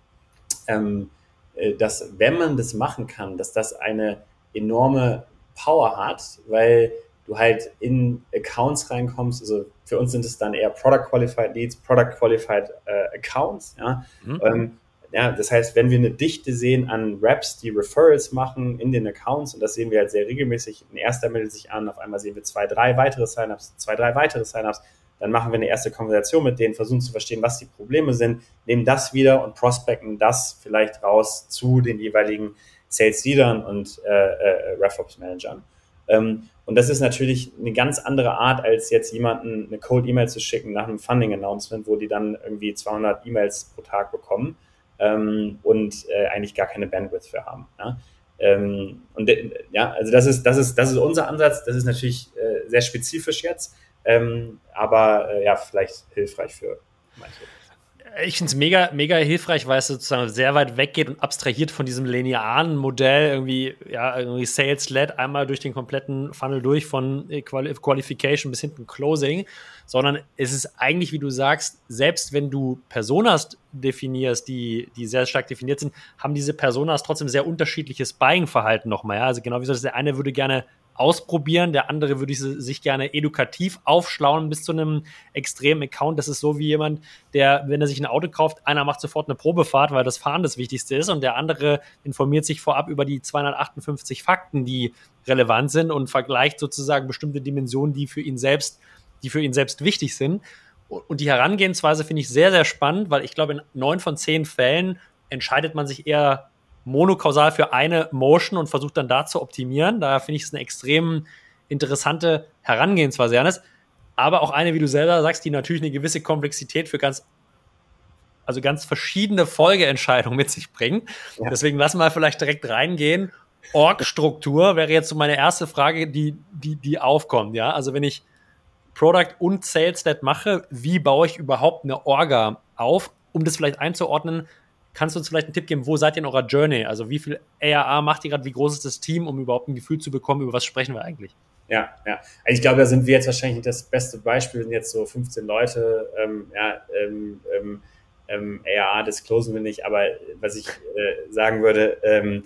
ähm, äh, dass wenn man das machen kann, dass das eine enorme Power hat, weil du halt in Accounts reinkommst. Also für uns sind es dann eher Product Qualified Leads, Product Qualified äh, Accounts. Ja? Mhm. Ja, das heißt, wenn wir eine Dichte sehen an Raps, die Referrals machen in den Accounts, und das sehen wir halt sehr regelmäßig, ein erster meldet sich an, auf einmal sehen wir zwei, drei weitere Signups, zwei, drei weitere Signups, dann machen wir eine erste Konversation mit denen, versuchen zu verstehen, was die Probleme sind, nehmen das wieder und prospecten das vielleicht raus zu den jeweiligen Sales Leadern und äh, äh, RevOps Managern. Ähm, und das ist natürlich eine ganz andere Art, als jetzt jemanden eine Cold E-Mail zu schicken nach einem Funding Announcement, wo die dann irgendwie 200 E-Mails pro Tag bekommen ähm, und äh, eigentlich gar keine Bandwidth für haben. Ja? Ähm, und ja, also das ist, das ist, das ist unser Ansatz. Das ist natürlich äh, sehr spezifisch jetzt, ähm, aber äh, ja, vielleicht hilfreich für manche ich finde es mega, mega hilfreich, weil es sozusagen sehr weit weggeht und abstrahiert von diesem linearen Modell, irgendwie, ja, irgendwie Sales-led, einmal durch den kompletten Funnel durch von Qualification bis hinten Closing, sondern es ist eigentlich, wie du sagst, selbst wenn du Personas definierst, die, die sehr stark definiert sind, haben diese Personas trotzdem sehr unterschiedliches Buying-Verhalten nochmal, ja. Also genau wie so, der eine würde gerne ausprobieren. Der andere würde sich gerne edukativ aufschlauen bis zu einem extremen Account. Das ist so wie jemand, der, wenn er sich ein Auto kauft, einer macht sofort eine Probefahrt, weil das Fahren das Wichtigste ist und der andere informiert sich vorab über die 258 Fakten, die relevant sind und vergleicht sozusagen bestimmte Dimensionen, die für ihn selbst, die für ihn selbst wichtig sind. Und die Herangehensweise finde ich sehr, sehr spannend, weil ich glaube, in neun von zehn Fällen entscheidet man sich eher monokausal für eine Motion und versucht dann da zu optimieren. Daher finde ich es eine extrem interessante Herangehensweise, Janis. Aber auch eine, wie du selber sagst, die natürlich eine gewisse Komplexität für ganz, also ganz verschiedene Folgeentscheidungen mit sich bringt. Ja. Deswegen lassen wir vielleicht direkt reingehen. Org-Struktur wäre jetzt so meine erste Frage, die, die, die aufkommt. Ja, also wenn ich Product und Sales-Led mache, wie baue ich überhaupt eine Orga auf? Um das vielleicht einzuordnen, kannst du uns vielleicht einen Tipp geben, wo seid ihr in eurer Journey? Also wie viel ARA macht ihr gerade, wie groß ist das Team, um überhaupt ein Gefühl zu bekommen, über was sprechen wir eigentlich? Ja, ja. Also ich glaube, da sind wir jetzt wahrscheinlich das beste Beispiel, sind jetzt so 15 Leute, ähm, ja, ähm, ähm, ähm ARA disclosen wir nicht, aber was ich äh, sagen würde, ähm,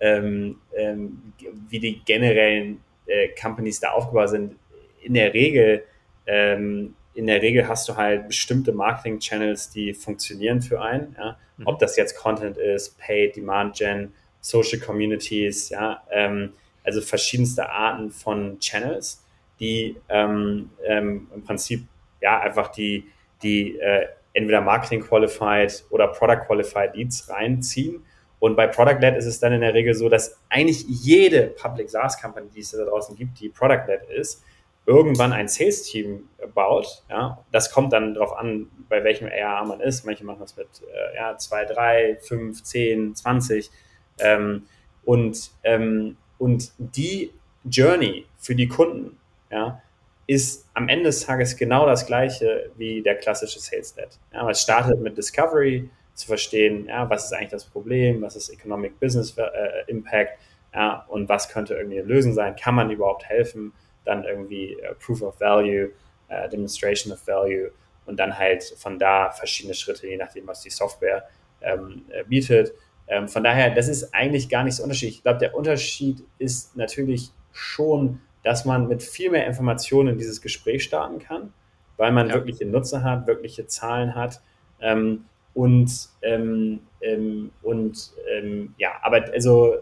ähm, ähm, wie die generellen äh, Companies da aufgebaut sind, in der Regel, in der Regel hast du halt bestimmte Marketing-Channels, die funktionieren für einen. Ja? Mhm. Ob das jetzt Content ist, Paid, Demand Gen, Social Communities, ja, ähm, also verschiedenste Arten von Channels, die ähm, ähm, im Prinzip ja einfach die, die äh, entweder Marketing Qualified oder Product Qualified Leads reinziehen und bei Product-Led ist es dann in der Regel so, dass eigentlich jede Public SaaS Company, die es da draußen gibt, die Product-Led ist, irgendwann ein Sales-Team baut. Ja, das kommt dann darauf an, bei welchem ARA man ist. Manche machen das mit äh, ja, 2, 3, 5, 10, 20. Ähm, und, ähm, und die Journey für die Kunden ja, ist am Ende des Tages genau das gleiche wie der klassische Sales-Led. Ja, es startet mit Discovery, zu verstehen, ja, was ist eigentlich das Problem, was ist Economic Business äh, Impact ja, und was könnte irgendwie eine Lösung sein, kann man überhaupt helfen, dann irgendwie äh, Proof of Value, äh, Demonstration of Value und dann halt von da verschiedene Schritte, je nachdem, was die Software ähm, äh, bietet. Ähm, von daher, das ist eigentlich gar nicht so unterschiedlich. Ich glaube, der Unterschied ist natürlich schon, dass man mit viel mehr Informationen in dieses Gespräch starten kann, weil man ja. wirkliche Nutzer hat, wirkliche Zahlen hat. Ähm, und, ähm, ähm, und ähm, ja, aber also,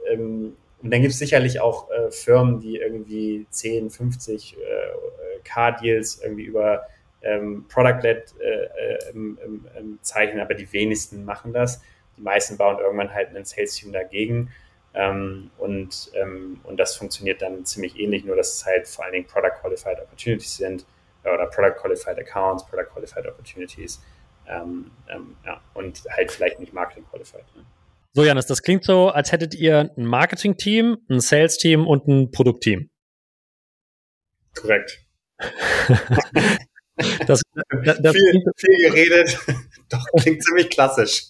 und dann gibt es sicherlich auch äh, Firmen, die irgendwie 10, 50 äh, Car-Deals irgendwie über ähm, Product-Led äh, äh ähm, ähm, zeichnen, aber die wenigsten machen das. Die meisten bauen irgendwann halt ein Sales-Team dagegen. Ähm, und, ähm, und das funktioniert dann ziemlich ähnlich, nur dass es halt vor allen Dingen Product Qualified Opportunities sind oder Product Qualified Accounts, Product Qualified Opportunities. Ähm, ja, und halt vielleicht nicht Marketing Qualified. Ne? So, Janis, das klingt so, als hättet ihr ein Marketing-Team, ein Sales-Team und ein Produkt-Team. Korrekt. [laughs] das, das, das viel, viel geredet, [laughs] doch klingt ziemlich klassisch.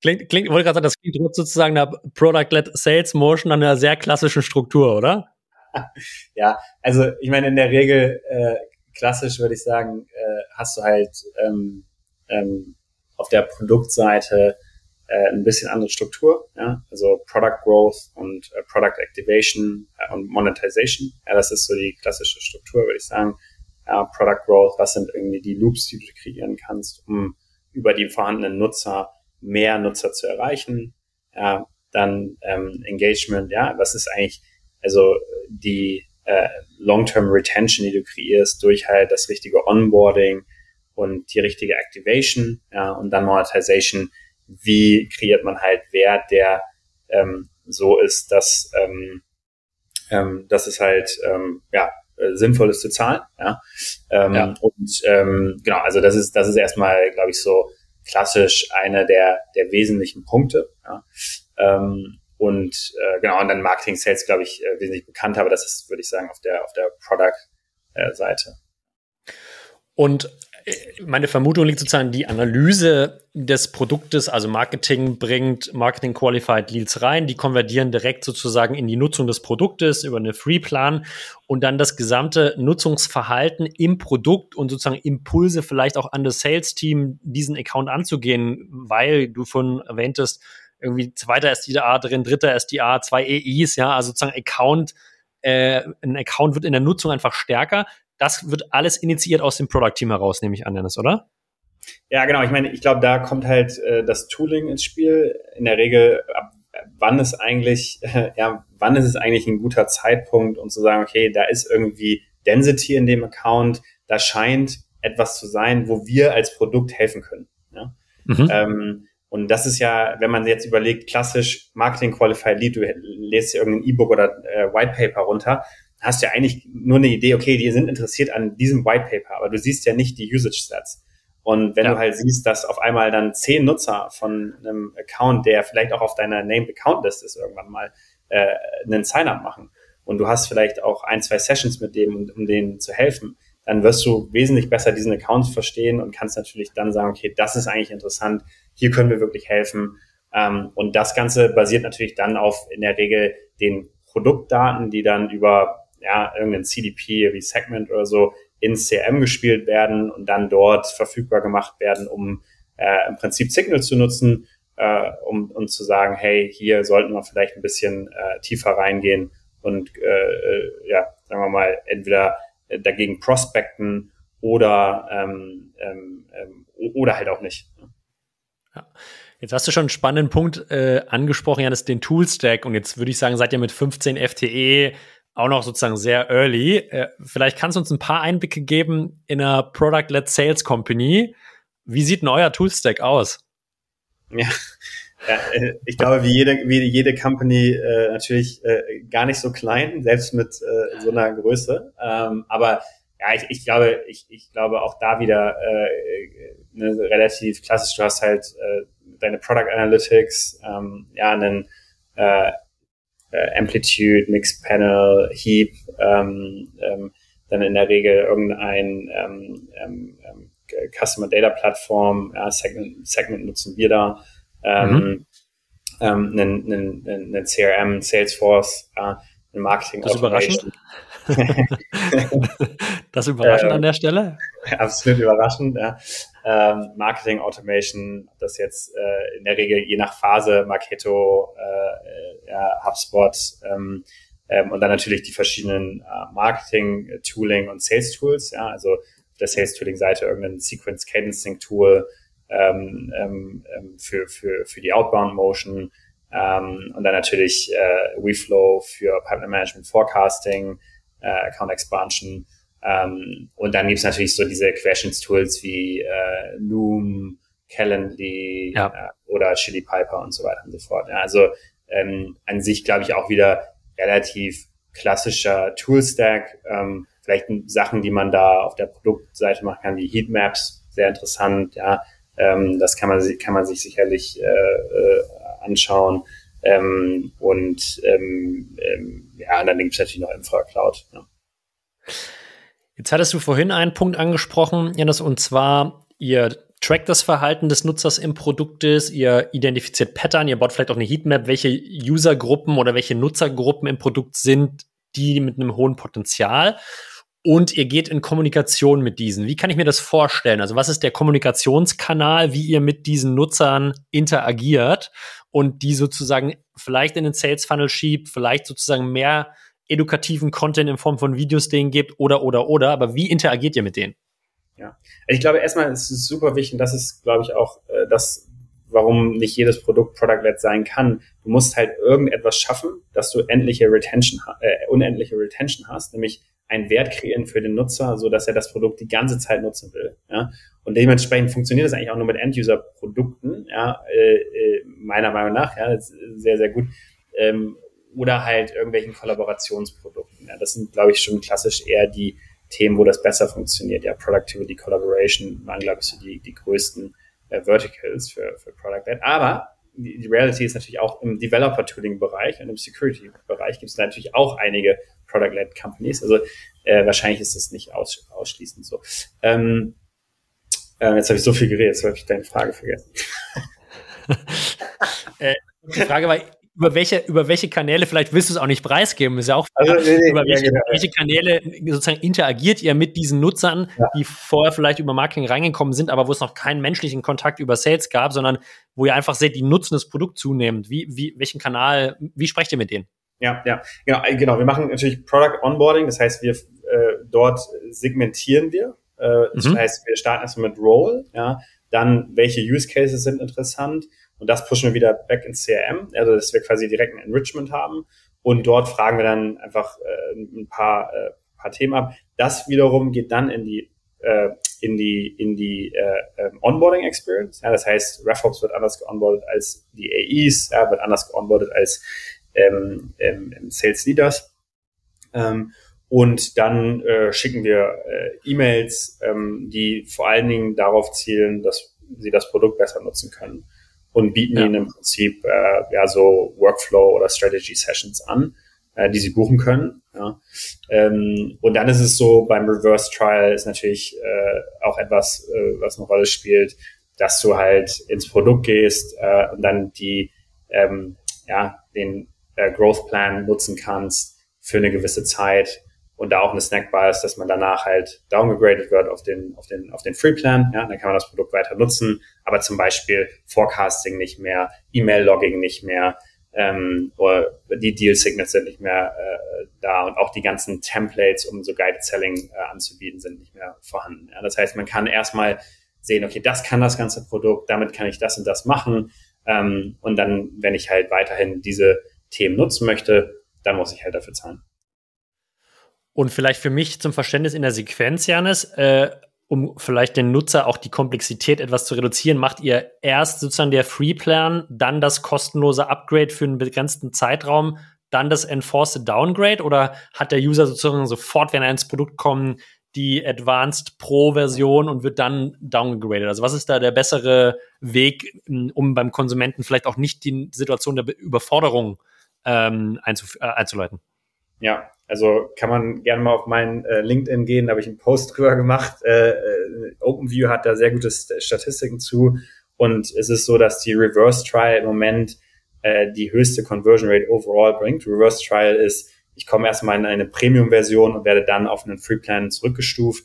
Klingt, klingt, wollte gerade sagen, das klingt sozusagen einer Product-led Sales Motion an einer sehr klassischen Struktur, oder? Ja, also ich meine, in der Regel äh, klassisch würde ich sagen, äh, hast du halt ähm, ähm, auf der Produktseite äh, ein bisschen andere Struktur, ja? also Product Growth und äh, Product Activation äh, und Monetization. Ja, das ist so die klassische Struktur, würde ich sagen. Ja, Product Growth, was sind irgendwie die Loops, die du kreieren kannst, um über die vorhandenen Nutzer mehr Nutzer zu erreichen. Ja, dann ähm, Engagement, ja, was ist eigentlich, also die äh, Long-Term Retention, die du kreierst durch halt das richtige Onboarding, und die richtige Activation ja, und dann Monetization. Wie kreiert man halt Wert, der ähm, so ist, dass, ähm, ähm, dass es halt ähm, ja, äh, sinnvoll ist zu zahlen. Ja? Ähm, ja. Und ähm, genau, also das ist, das ist erstmal, glaube ich, so klassisch einer der, der wesentlichen Punkte. Ja? Ähm, und äh, genau, und dann Marketing Sales, glaube ich, äh, wesentlich bekannter, aber das ist, würde ich sagen, auf der, auf der Product-Seite. Äh, und meine Vermutung liegt sozusagen, die Analyse des Produktes, also Marketing bringt Marketing Qualified Leads rein, die konvertieren direkt sozusagen in die Nutzung des Produktes über eine Free-Plan und dann das gesamte Nutzungsverhalten im Produkt und sozusagen Impulse vielleicht auch an das Sales-Team, diesen Account anzugehen, weil du von erwähntest, irgendwie zweiter SDA drin, dritter SDA, zwei EIs, ja, also sozusagen Account, äh, ein Account wird in der Nutzung einfach stärker das wird alles initiiert aus dem Product-Team heraus, nehme ich an, Dennis, oder? Ja, genau. Ich meine, ich glaube, da kommt halt äh, das Tooling ins Spiel. In der Regel, ab wann ist eigentlich, äh, [laughs] ja, wann ist es eigentlich ein guter Zeitpunkt, um zu sagen, okay, da ist irgendwie Density in dem Account, da scheint etwas zu sein, wo wir als Produkt helfen können. Ja? Mhm. Ähm, und das ist ja, wenn man jetzt überlegt, klassisch Marketing Qualified Lead, du lässt dir irgendein E-Book oder äh, White Paper runter, hast du ja eigentlich nur eine Idee, okay, die sind interessiert an diesem White Paper, aber du siehst ja nicht die Usage Stats. Und wenn ja. du halt siehst, dass auf einmal dann zehn Nutzer von einem Account, der vielleicht auch auf deiner Named Account List ist, irgendwann mal äh, einen Sign-up machen und du hast vielleicht auch ein, zwei Sessions mit dem, um, um denen zu helfen, dann wirst du wesentlich besser diesen Account verstehen und kannst natürlich dann sagen, okay, das ist eigentlich interessant, hier können wir wirklich helfen. Ähm, und das Ganze basiert natürlich dann auf in der Regel den Produktdaten, die dann über ja, irgendein CDP wie Segment oder so ins CRM gespielt werden und dann dort verfügbar gemacht werden, um äh, im Prinzip Signal zu nutzen, äh, um, um zu sagen, hey, hier sollten wir vielleicht ein bisschen äh, tiefer reingehen und äh, äh ja, sagen wir mal, entweder dagegen prospecten oder ähm, ähm, ähm oder halt auch nicht. Ja. Jetzt hast du schon einen spannenden Punkt äh, angesprochen, Janis, den Toolstack. Und jetzt würde ich sagen, seid ihr mit 15 FTE auch noch sozusagen sehr early. Äh, vielleicht kannst du uns ein paar Einblicke geben in einer Product-led Sales Company. Wie sieht denn euer Toolstack aus? Ja, ja äh, ich glaube, wie jede, wie jede Company äh, natürlich äh, gar nicht so klein, selbst mit äh, so einer Größe. Ähm, aber ja, ich, ich glaube, ich, ich glaube auch da wieder äh, ne, relativ klassisch. Du hast halt äh, deine Product Analytics, ähm, ja, einen äh, äh, Amplitude, Mixed Panel, Heap, ähm, ähm, dann in der Regel irgendein ähm, ähm, ähm Customer Data Plattform, ja, Segment, Segment nutzen wir da, ähm, mhm. ähm, einen, einen, einen CRM, Salesforce, ja, ein Marketing das Automation. [laughs] das überraschend an der Stelle? Absolut überraschend, ja. Ähm, Marketing Automation, das jetzt äh, in der Regel je nach Phase, Marketo, äh, ja, HubSpot ähm, ähm, und dann natürlich die verschiedenen äh, Marketing, Tooling und Sales Tools, ja, also auf der Sales Tooling Seite irgendein Sequence Cadencing Tool ähm, ähm, ähm, für, für, für die Outbound Motion und dann natürlich äh, WeFlow für Pipeline Management Forecasting, äh, Account Expansion. Ähm, und dann gibt's natürlich so diese Questions-Tools wie äh, Loom, Calendly ja. äh, oder Chili Piper und so weiter und so fort. Ja, also ähm, an sich glaube ich auch wieder relativ klassischer Toolstack. Ähm, vielleicht Sachen, die man da auf der Produktseite machen kann, wie Heatmaps, sehr interessant. Ja, ähm, das kann man, kann man sich sicherlich äh, äh, anschauen. Ähm, und ähm, ähm, ja, dann gibt es natürlich noch Infra-Cloud. Ja. Jetzt hattest du vorhin einen Punkt angesprochen, Janis, und zwar, ihr trackt das Verhalten des Nutzers im Produktes, ihr identifiziert Pattern, ihr baut vielleicht auch eine Heatmap, welche Usergruppen oder welche Nutzergruppen im Produkt sind, die mit einem hohen Potenzial und ihr geht in Kommunikation mit diesen. Wie kann ich mir das vorstellen? Also was ist der Kommunikationskanal, wie ihr mit diesen Nutzern interagiert und die sozusagen vielleicht in den Sales Funnel schiebt, vielleicht sozusagen mehr edukativen Content in Form von Videos denen gibt oder oder oder, aber wie interagiert ihr mit denen? Ja, ich glaube erstmal ist es super wichtig, und das ist, glaube ich, auch äh, das, warum nicht jedes Produkt Product-led sein kann. Du musst halt irgendetwas schaffen, dass du endliche Retention, äh, unendliche Retention hast, nämlich einen Wert kreieren für den Nutzer, so dass er das Produkt die ganze Zeit nutzen will. Ja? Und dementsprechend funktioniert das eigentlich auch nur mit End-User-Produkten, ja, äh, äh, meiner Meinung nach, ja, sehr, sehr gut. Ähm, oder halt irgendwelchen Kollaborationsprodukten. Ja? Das sind, glaube ich, schon klassisch eher die Themen, wo das besser funktioniert. Ja, Productivity, Collaboration waren, glaube ich, so die, die größten äh, Verticals für, für Product Ad. Aber die, die Reality ist natürlich auch im Developer-Tooling-Bereich und im Security-Bereich gibt es natürlich auch einige Product-led Companies. Also äh, wahrscheinlich ist das nicht aus, ausschließend so. Ähm, äh, jetzt habe ich so viel geredet, jetzt habe ich deine Frage vergessen. [laughs] äh, die Frage war, über welche, über welche Kanäle, vielleicht willst du es auch nicht preisgeben, ist ja auch, also, nee, nee, über welche, ja, genau. welche, Kanäle sozusagen interagiert ihr mit diesen Nutzern, ja. die vorher vielleicht über Marketing reingekommen sind, aber wo es noch keinen menschlichen Kontakt über Sales gab, sondern wo ihr einfach seht, die nutzen das Produkt zunehmend. Wie, wie, welchen Kanal, wie sprecht ihr mit denen? Ja, ja, genau, äh, genau. Wir machen natürlich Product Onboarding, das heißt, wir äh, dort segmentieren wir. Äh, das mhm. heißt, wir starten erstmal mit Role, ja, dann welche Use Cases sind interessant und das pushen wir wieder back ins CRM, also dass wir quasi direkt ein Enrichment haben und dort fragen wir dann einfach äh, ein paar, äh, paar Themen ab. Das wiederum geht dann in die äh, in die in die äh, ähm, Onboarding Experience. Ja, das heißt, RevOps wird anders geonboardet als die AEs, ja, wird anders geonboardet als ähm, ähm, Sales Leaders. Ähm, und dann äh, schicken wir äh, E-Mails, ähm, die vor allen Dingen darauf zielen, dass sie das Produkt besser nutzen können und bieten ja. ihnen im Prinzip äh, ja so Workflow oder Strategy Sessions an, äh, die sie buchen können. Ja. Ähm, und dann ist es so, beim Reverse Trial ist natürlich äh, auch etwas, äh, was eine Rolle spielt, dass du halt ins Produkt gehst äh, und dann die ähm, ja, den äh, Growth Plan nutzen kannst für eine gewisse Zeit und da auch eine Snackbar ist, dass man danach halt downgegradet wird auf den, auf den, auf den Free Plan. Ja, dann kann man das Produkt weiter nutzen, aber zum Beispiel Forecasting nicht mehr, E-Mail-Logging nicht mehr, ähm, oder die Deal Signals sind nicht mehr äh, da und auch die ganzen Templates, um so Guided Selling äh, anzubieten, sind nicht mehr vorhanden. Ja, das heißt, man kann erstmal sehen, okay, das kann das ganze Produkt, damit kann ich das und das machen. Ähm, und dann, wenn ich halt weiterhin diese Themen nutzen möchte, dann muss ich halt dafür zahlen. Und vielleicht für mich zum Verständnis in der Sequenz, Janis, äh, um vielleicht den Nutzer auch die Komplexität etwas zu reduzieren, macht ihr erst sozusagen der Free Plan, dann das kostenlose Upgrade für einen begrenzten Zeitraum, dann das Enforced Downgrade oder hat der User sozusagen sofort, wenn er ins Produkt kommt, die Advanced Pro Version und wird dann downgegradet? Also was ist da der bessere Weg, um beim Konsumenten vielleicht auch nicht die Situation der Überforderung ähm, einzuf- äh, einzuleiten? Ja, also kann man gerne mal auf meinen äh, LinkedIn gehen, da habe ich einen Post [laughs] drüber gemacht. Äh, äh, OpenView hat da sehr gute Statistiken zu. Und es ist so, dass die Reverse Trial im Moment äh, die höchste Conversion Rate overall bringt. Reverse Trial ist, ich komme erstmal in eine Premium-Version und werde dann auf einen Free Plan zurückgestuft.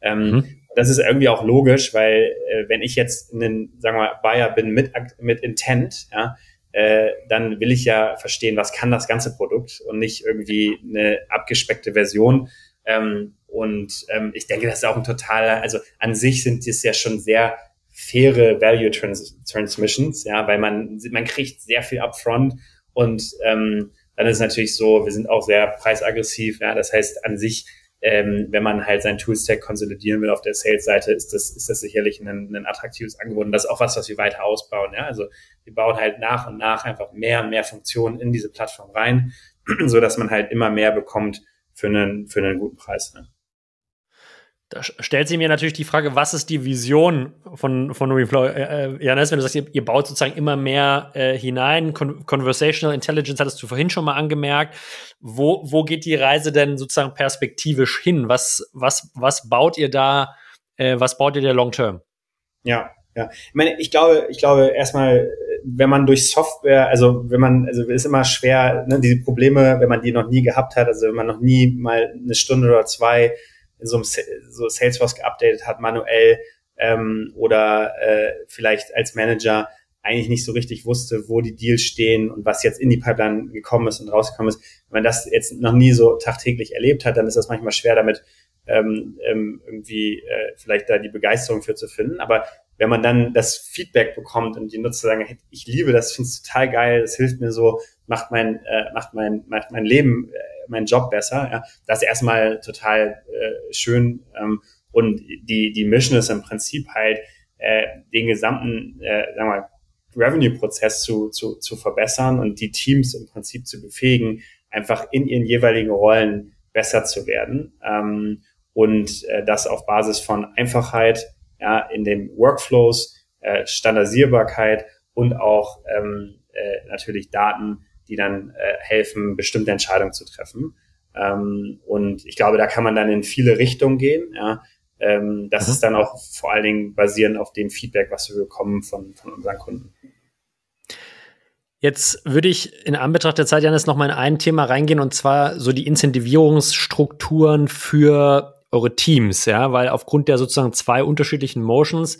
Ähm, mhm. Das ist irgendwie auch logisch, weil äh, wenn ich jetzt ein, sagen wir mal, Buyer bin mit, mit Intent, ja, äh, dann will ich ja verstehen, was kann das ganze Produkt und nicht irgendwie eine abgespeckte Version. Ähm, und ähm, ich denke, das ist auch ein totaler, also an sich sind es ja schon sehr faire Value Trans Transmissions, ja, weil man, man kriegt sehr viel upfront und ähm, dann ist natürlich so, wir sind auch sehr preisaggressiv, ja, das heißt an sich ähm, wenn man halt sein Toolstack konsolidieren will auf der Sales-Seite, ist das, ist das sicherlich ein, ein attraktives Angebot. Und das ist auch was, was wir weiter ausbauen. Ja? Also wir bauen halt nach und nach einfach mehr und mehr Funktionen in diese Plattform rein, [clears throat] so dass man halt immer mehr bekommt für einen, für einen guten Preis. Ne? Da stellt sich mir natürlich die Frage, was ist die Vision von, von Reflow? Äh, äh, Janis, wenn du sagst, ihr, ihr, baut sozusagen immer mehr äh, hinein, Con Conversational Intelligence hattest du vorhin schon mal angemerkt. Wo, wo geht die Reise denn sozusagen perspektivisch hin? Was, was, was baut ihr da, äh, was baut ihr da long term? Ja, ja. Ich meine, ich glaube, ich glaube erstmal, wenn man durch Software, also wenn man, also ist immer schwer, ne, diese Probleme, wenn man die noch nie gehabt hat, also wenn man noch nie mal eine Stunde oder zwei in so einem so Salesforce geupdatet hat, manuell ähm, oder äh, vielleicht als Manager eigentlich nicht so richtig wusste, wo die Deals stehen und was jetzt in die Pipeline gekommen ist und rausgekommen ist. Wenn man das jetzt noch nie so tagtäglich erlebt hat, dann ist das manchmal schwer damit ähm, ähm, irgendwie äh, vielleicht da die Begeisterung für zu finden. Aber wenn man dann das Feedback bekommt und die Nutzer sagen, hey, ich liebe das, finde es total geil, das hilft mir so, macht mein, äh, macht mein, macht mein Leben äh, meinen Job besser. Ja, das ist erstmal total äh, schön. Ähm, und die, die Mission ist im Prinzip halt, äh, den gesamten, äh, sagen wir, Revenue-Prozess zu, zu, zu verbessern und die Teams im Prinzip zu befähigen, einfach in ihren jeweiligen Rollen besser zu werden. Ähm, und äh, das auf Basis von Einfachheit ja, in den Workflows, äh, Standardisierbarkeit und auch ähm, äh, natürlich Daten, die dann äh, helfen, bestimmte Entscheidungen zu treffen. Ähm, und ich glaube, da kann man dann in viele Richtungen gehen. Ja. Ähm, das mhm. ist dann auch vor allen Dingen basierend auf dem Feedback, was wir bekommen von, von unseren Kunden. Jetzt würde ich in Anbetracht der Zeit, Janis, noch mal in ein Thema reingehen und zwar so die Incentivierungsstrukturen für eure Teams, ja, weil aufgrund der sozusagen zwei unterschiedlichen Motions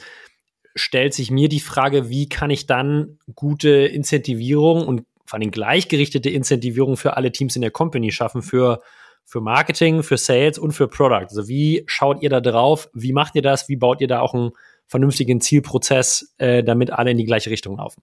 stellt sich mir die Frage, wie kann ich dann gute Incentivierung und vor allem gleichgerichtete Incentivierung für alle Teams in der Company schaffen, für, für Marketing, für Sales und für Product. Also wie schaut ihr da drauf? Wie macht ihr das? Wie baut ihr da auch einen vernünftigen Zielprozess, äh, damit alle in die gleiche Richtung laufen?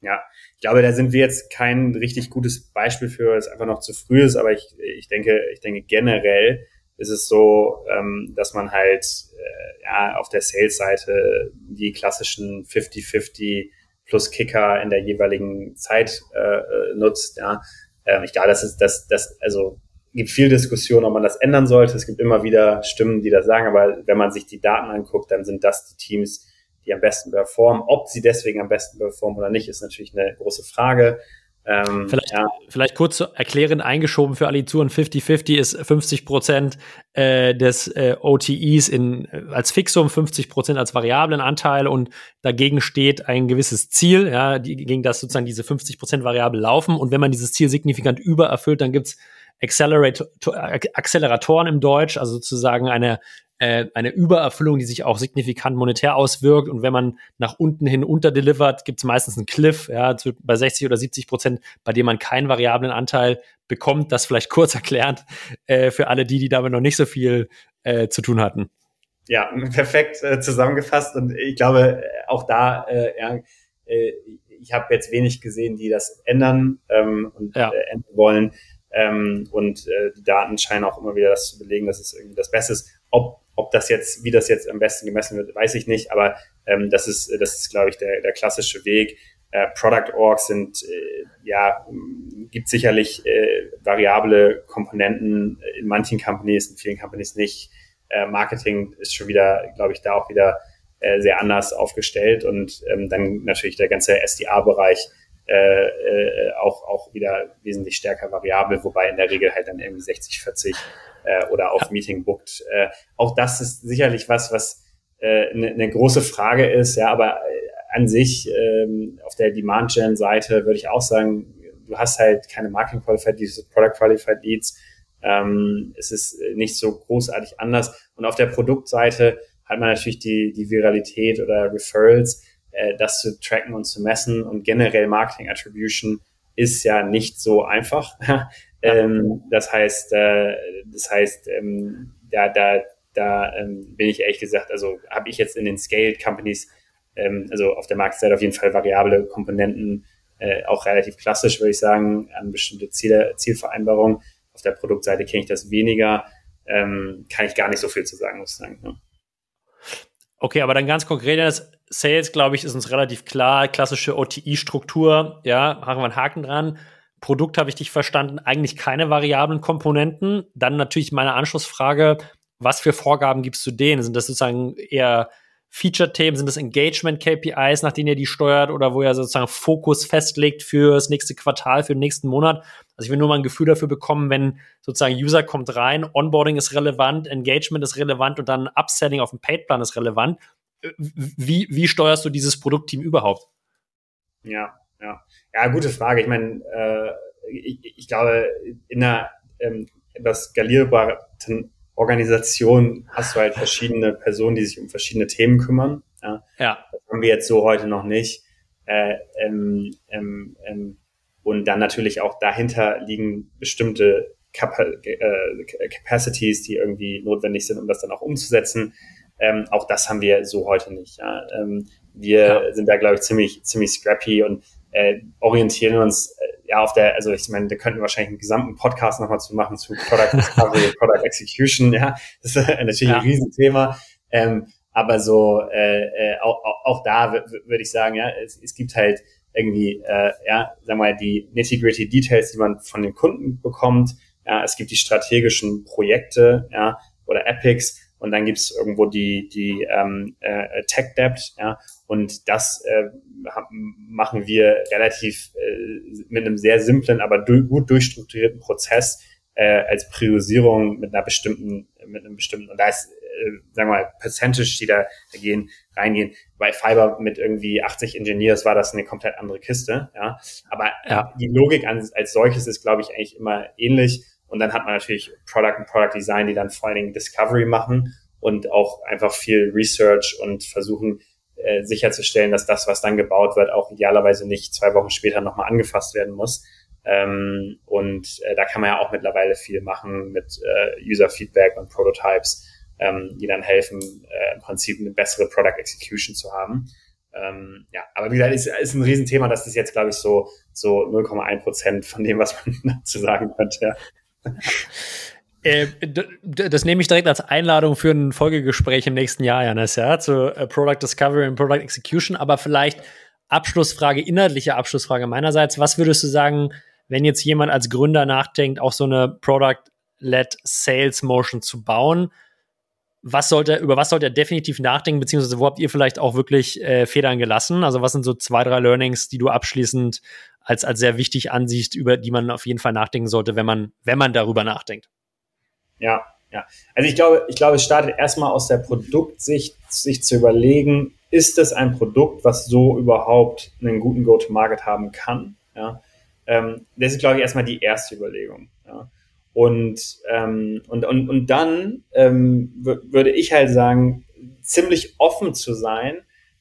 Ja, ich glaube, da sind wir jetzt kein richtig gutes Beispiel für, weil es einfach noch zu früh ist, aber ich, ich denke, ich denke generell ist es so, ähm, dass man halt äh, ja, auf der Sales-Seite die klassischen 50-50 plus Kicker in der jeweiligen Zeit äh, äh, nutzt. Ja. Ähm, ich glaube, das ist das, das, also gibt viel Diskussion, ob man das ändern sollte. Es gibt immer wieder Stimmen, die das sagen, aber wenn man sich die Daten anguckt, dann sind das die Teams, die am besten performen. Ob sie deswegen am besten performen oder nicht, ist natürlich eine große Frage. Ähm, vielleicht, ja. vielleicht kurz erklären, eingeschoben für alle die Zuhören, 50-50 ist 50 Prozent äh, des äh, OTIs in, äh, als Fixum, 50 Prozent als variablen Anteil und dagegen steht ein gewisses Ziel, ja, die, gegen das sozusagen diese 50 Prozent Variable laufen und wenn man dieses Ziel signifikant übererfüllt, dann gibt's Acceleratoren im Deutsch, also sozusagen eine äh, eine Übererfüllung, die sich auch signifikant monetär auswirkt. Und wenn man nach unten hin unterdelivert, gibt es meistens einen Cliff, ja, bei 60 oder 70 Prozent, bei dem man keinen variablen Anteil bekommt. Das vielleicht kurz erklärt äh, für alle die, die damit noch nicht so viel äh, zu tun hatten. Ja, perfekt äh, zusammengefasst. Und ich glaube, äh, auch da, äh, ja, äh, ich habe jetzt wenig gesehen, die das ändern ähm, und ja. äh, ändern wollen. Ähm, und äh, die Daten scheinen auch immer wieder das zu belegen, dass es irgendwie das Beste ist. Ob ob das jetzt, wie das jetzt am besten gemessen wird, weiß ich nicht, aber ähm, das ist, das ist, glaube ich, der, der klassische Weg. Äh, Product Orgs sind, äh, ja, gibt sicherlich äh, variable Komponenten in manchen Companies, in vielen Companies nicht. Äh, Marketing ist schon wieder, glaube ich, da auch wieder äh, sehr anders aufgestellt und ähm, dann natürlich der ganze SDA-Bereich äh, äh, auch, auch wieder wesentlich stärker variabel, wobei in der Regel halt dann irgendwie 60, 40 äh, oder auf. Meeting bookt. Äh, auch das ist sicherlich was, was eine äh, ne, ne große Frage ist, ja, aber äh, an sich ähm, auf der Demand-Gen-Seite würde ich auch sagen, du hast halt keine Marketing-Qualified Leads, Product-Qualified Leads. Ähm, es ist nicht so großartig anders. Und auf der Produktseite hat man natürlich die, die Viralität oder Referrals, äh, das zu tracken und zu messen. Und generell Marketing Attribution ist ja nicht so einfach. [laughs] Ähm, das heißt, äh, das heißt, ähm, da, da, da ähm, bin ich ehrlich gesagt, also habe ich jetzt in den Scaled Companies, ähm, also auf der Marktseite auf jeden Fall variable Komponenten, äh, auch relativ klassisch, würde ich sagen, an bestimmte Ziele, Zielvereinbarungen. Auf der Produktseite kenne ich das weniger, ähm, kann ich gar nicht so viel zu sagen, muss ich sagen. Ne? Okay, aber dann ganz konkret, das Sales, glaube ich, ist uns relativ klar, klassische OTI-Struktur, ja, machen wir einen Haken dran. Produkt habe ich dich verstanden, eigentlich keine variablen Komponenten. Dann natürlich meine Anschlussfrage, was für Vorgaben gibst du denen? Sind das sozusagen eher Feature-Themen, sind das Engagement-KPIs, nach denen ihr die steuert oder wo ihr sozusagen Fokus festlegt für das nächste Quartal, für den nächsten Monat? Also ich will nur mal ein Gefühl dafür bekommen, wenn sozusagen User kommt rein, Onboarding ist relevant, Engagement ist relevant und dann Upselling auf dem Paid-Plan ist relevant. Wie, wie steuerst du dieses Produktteam überhaupt? Ja, ja. Ja, gute Frage. Ich meine, äh, ich, ich glaube, in einer ähm, etwas skalierbaren Organisation hast du halt verschiedene Personen, die sich um verschiedene Themen kümmern. Ja. ja. Das haben wir jetzt so heute noch nicht. Äh, ähm, ähm, ähm, und dann natürlich auch dahinter liegen bestimmte Capa äh, Capacities, die irgendwie notwendig sind, um das dann auch umzusetzen. Ähm, auch das haben wir so heute nicht. Ja. Ähm, wir ja. sind da, glaube ich, ziemlich, ziemlich scrappy und äh, orientieren uns äh, ja auf der, also ich meine, da könnten wir wahrscheinlich einen gesamten Podcast nochmal zu machen zu Product [laughs] Discovery, Product Execution, ja, das ist [laughs] natürlich ja. ein Riesenthema. Ähm, aber so äh, äh, auch, auch da würde ich sagen, ja, es, es gibt halt irgendwie, äh, ja, sagen wir mal, die nitty-gritty Details, die man von den Kunden bekommt. Ja, es gibt die strategischen Projekte, ja, oder Epics und dann gibt's irgendwo die, die ähm, äh, Tech Debt, ja, und das äh, machen wir relativ äh, mit einem sehr simplen, aber du gut durchstrukturierten Prozess äh, als Priorisierung mit einer bestimmten, mit einem bestimmten, und da ist, äh, sagen wir mal, Percentage, die da gehen, reingehen. Bei Fiber mit irgendwie 80 Engineers war das eine komplett andere Kiste, ja. Aber ja. die Logik als, als solches ist, glaube ich, eigentlich immer ähnlich. Und dann hat man natürlich Product und Product Design, die dann vor allen Dingen Discovery machen und auch einfach viel Research und versuchen äh, sicherzustellen, dass das, was dann gebaut wird, auch idealerweise nicht zwei Wochen später nochmal angefasst werden muss. Ähm, und äh, da kann man ja auch mittlerweile viel machen mit äh, User Feedback und Prototypes, ähm, die dann helfen, äh, im Prinzip eine bessere Product Execution zu haben. Ähm, ja, aber wie gesagt, ist, ist ein Riesenthema. Das ist jetzt, glaube ich, so, so 0,1 Prozent von dem, was man [laughs] dazu sagen könnte. Äh, das nehme ich direkt als Einladung für ein Folgegespräch im nächsten Jahr, Janis, ja, zu äh, Product Discovery und Product Execution. Aber vielleicht Abschlussfrage, inhaltliche Abschlussfrage meinerseits. Was würdest du sagen, wenn jetzt jemand als Gründer nachdenkt, auch so eine Product-led Sales Motion zu bauen? Was sollte, über was sollte er definitiv nachdenken, beziehungsweise wo habt ihr vielleicht auch wirklich äh, Federn gelassen? Also was sind so zwei, drei Learnings, die du abschließend als, als sehr wichtig ansiehst, über die man auf jeden Fall nachdenken sollte, wenn man, wenn man darüber nachdenkt. Ja, ja. Also ich glaube, ich glaube, es startet erstmal aus der Produktsicht, sich zu überlegen, ist es ein Produkt, was so überhaupt einen guten Go-to-Market haben kann? Ja. Ähm, das ist, glaube ich, erstmal die erste Überlegung. Ja. Und, ähm, und, und, und dann ähm, würde ich halt sagen, ziemlich offen zu sein,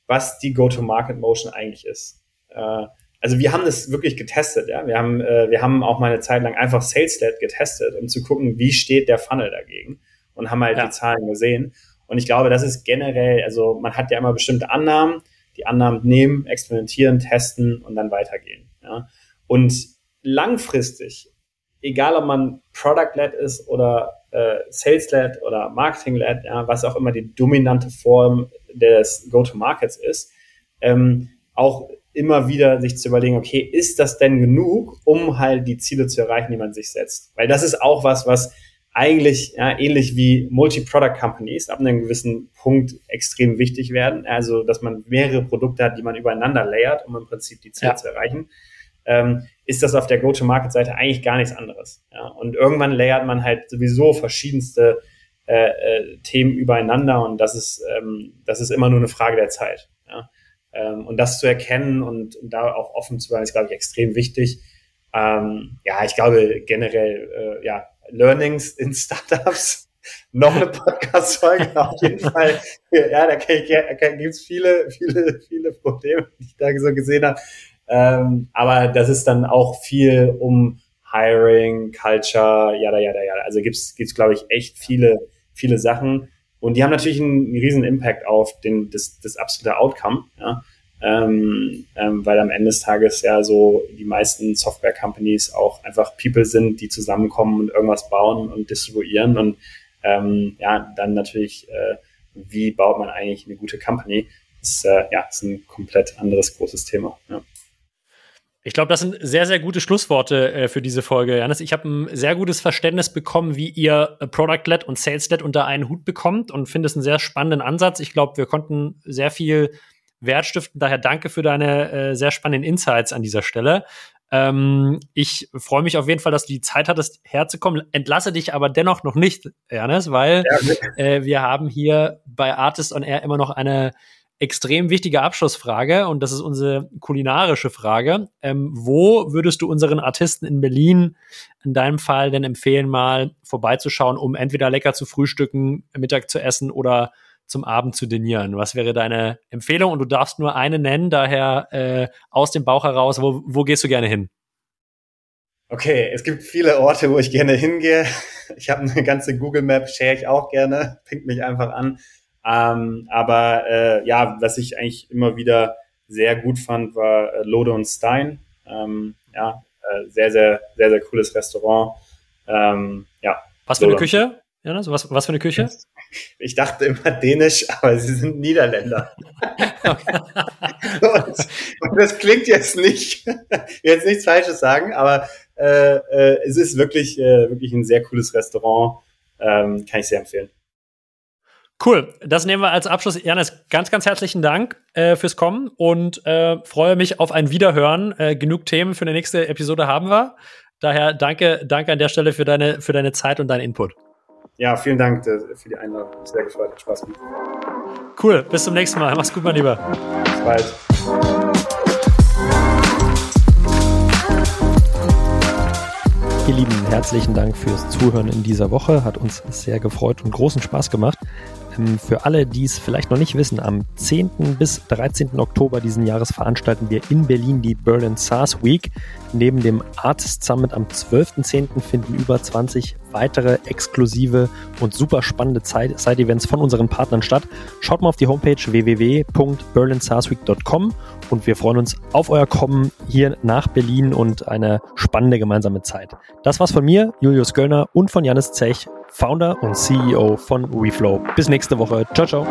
was die Go-to-Market-Motion eigentlich ist. Äh, also wir haben das wirklich getestet, ja. Wir haben, äh, wir haben auch mal eine Zeit lang einfach SalesLed getestet, um zu gucken, wie steht der Funnel dagegen und haben halt ja. die Zahlen gesehen. Und ich glaube, das ist generell, also man hat ja immer bestimmte Annahmen, die Annahmen nehmen, experimentieren, testen und dann weitergehen. Ja. Und langfristig egal ob man Product-led ist oder äh, Sales-led oder Marketing-led, ja, was auch immer die dominante Form des Go-to-Markets ist, ähm, auch immer wieder sich zu überlegen, okay, ist das denn genug, um halt die Ziele zu erreichen, die man sich setzt? Weil das ist auch was, was eigentlich ja, ähnlich wie Multi-Product-Companies ab einem gewissen Punkt extrem wichtig werden. Also, dass man mehrere Produkte hat, die man übereinander layert, um im Prinzip die Ziele ja. zu erreichen ähm, ist das auf der Go-to-Market-Seite eigentlich gar nichts anderes. Ja? Und irgendwann layert man halt sowieso verschiedenste äh, äh, Themen übereinander und das ist, ähm, das ist immer nur eine Frage der Zeit. Ja? Ähm, und das zu erkennen und, und da auch offen zu sein, ist, glaube ich, extrem wichtig. Ähm, ja, ich glaube generell, äh, ja, Learnings in Startups [laughs] noch eine Podcast-Folge [laughs] auf jeden Fall. Ja, da, da gibt es viele, viele, viele Probleme, die ich da so gesehen habe. Ähm, aber das ist dann auch viel um Hiring, Culture, yada, yada, yada. Also gibt's, gibt's, glaube ich, echt viele, viele Sachen. Und die haben natürlich einen, riesen Impact auf den, das, das absolute Outcome, ja. Ähm, ähm, weil am Ende des Tages ja so die meisten Software-Companies auch einfach People sind, die zusammenkommen und irgendwas bauen und distribuieren und ähm, ja, dann natürlich, äh, wie baut man eigentlich eine gute Company? Ist, äh, ja, ist ein komplett anderes großes Thema. Ja. Ich glaube, das sind sehr, sehr gute Schlussworte äh, für diese Folge, Janis. Ich habe ein sehr gutes Verständnis bekommen, wie ihr äh, Product-led und Sales-led unter einen Hut bekommt und finde es einen sehr spannenden Ansatz. Ich glaube, wir konnten sehr viel Wert stiften. Daher danke für deine äh, sehr spannenden Insights an dieser Stelle. Ähm, ich freue mich auf jeden Fall, dass du die Zeit hattest, herzukommen. Entlasse dich aber dennoch noch nicht, Ernest, weil äh, wir haben hier bei Artist on Air immer noch eine extrem wichtige Abschlussfrage und das ist unsere kulinarische Frage. Ähm, wo würdest du unseren Artisten in Berlin in deinem Fall denn empfehlen, mal vorbeizuschauen, um entweder lecker zu frühstücken, Mittag zu essen oder zum Abend zu dinieren? Was wäre deine Empfehlung? Und du darfst nur eine nennen, daher äh, aus dem Bauch heraus, wo, wo gehst du gerne hin? Okay, es gibt viele Orte, wo ich gerne hingehe. Ich habe eine ganze Google Map, share ich auch gerne, pinkt mich einfach an. Ähm, aber äh, ja, was ich eigentlich immer wieder sehr gut fand, war äh, Lode und Stein. Ähm, ja, äh, sehr, sehr, sehr, sehr cooles Restaurant. Ähm, ja. Was für eine Küche? Ja, so was, was für eine Küche? [laughs] Ich dachte immer Dänisch, aber sie sind Niederländer. [laughs] und, und, das klingt jetzt nicht, jetzt nichts Falsches sagen, aber äh, äh, es ist wirklich, äh, wirklich ein sehr cooles Restaurant. Ähm, kann ich sehr empfehlen. Cool, das nehmen wir als Abschluss. Janis, ganz, ganz herzlichen Dank äh, fürs Kommen und äh, freue mich auf ein Wiederhören. Äh, genug Themen für eine nächste Episode haben wir. Daher danke, danke an der Stelle für deine, für deine Zeit und deinen Input. Ja, vielen Dank äh, für die Einladung. Sehr gefreut, hat Spaß gemacht. Cool, bis zum nächsten Mal. Mach's gut, mein Lieber. Bis bald. Ihr Lieben, herzlichen Dank fürs Zuhören in dieser Woche. Hat uns sehr gefreut und großen Spaß gemacht. Für alle, die es vielleicht noch nicht wissen, am 10. bis 13. Oktober diesen Jahres veranstalten wir in Berlin die Berlin SaaS Week. Neben dem Artist Summit am 12.10. finden über 20 weitere exklusive und super spannende Side-Events von unseren Partnern statt. Schaut mal auf die Homepage www.berlinsaarsweek.com und wir freuen uns auf euer Kommen hier nach Berlin und eine spannende gemeinsame Zeit. Das war's von mir, Julius Göllner und von Janis Zech. Founder und CEO von WeFlow. Bis nächste Woche. Ciao, ciao.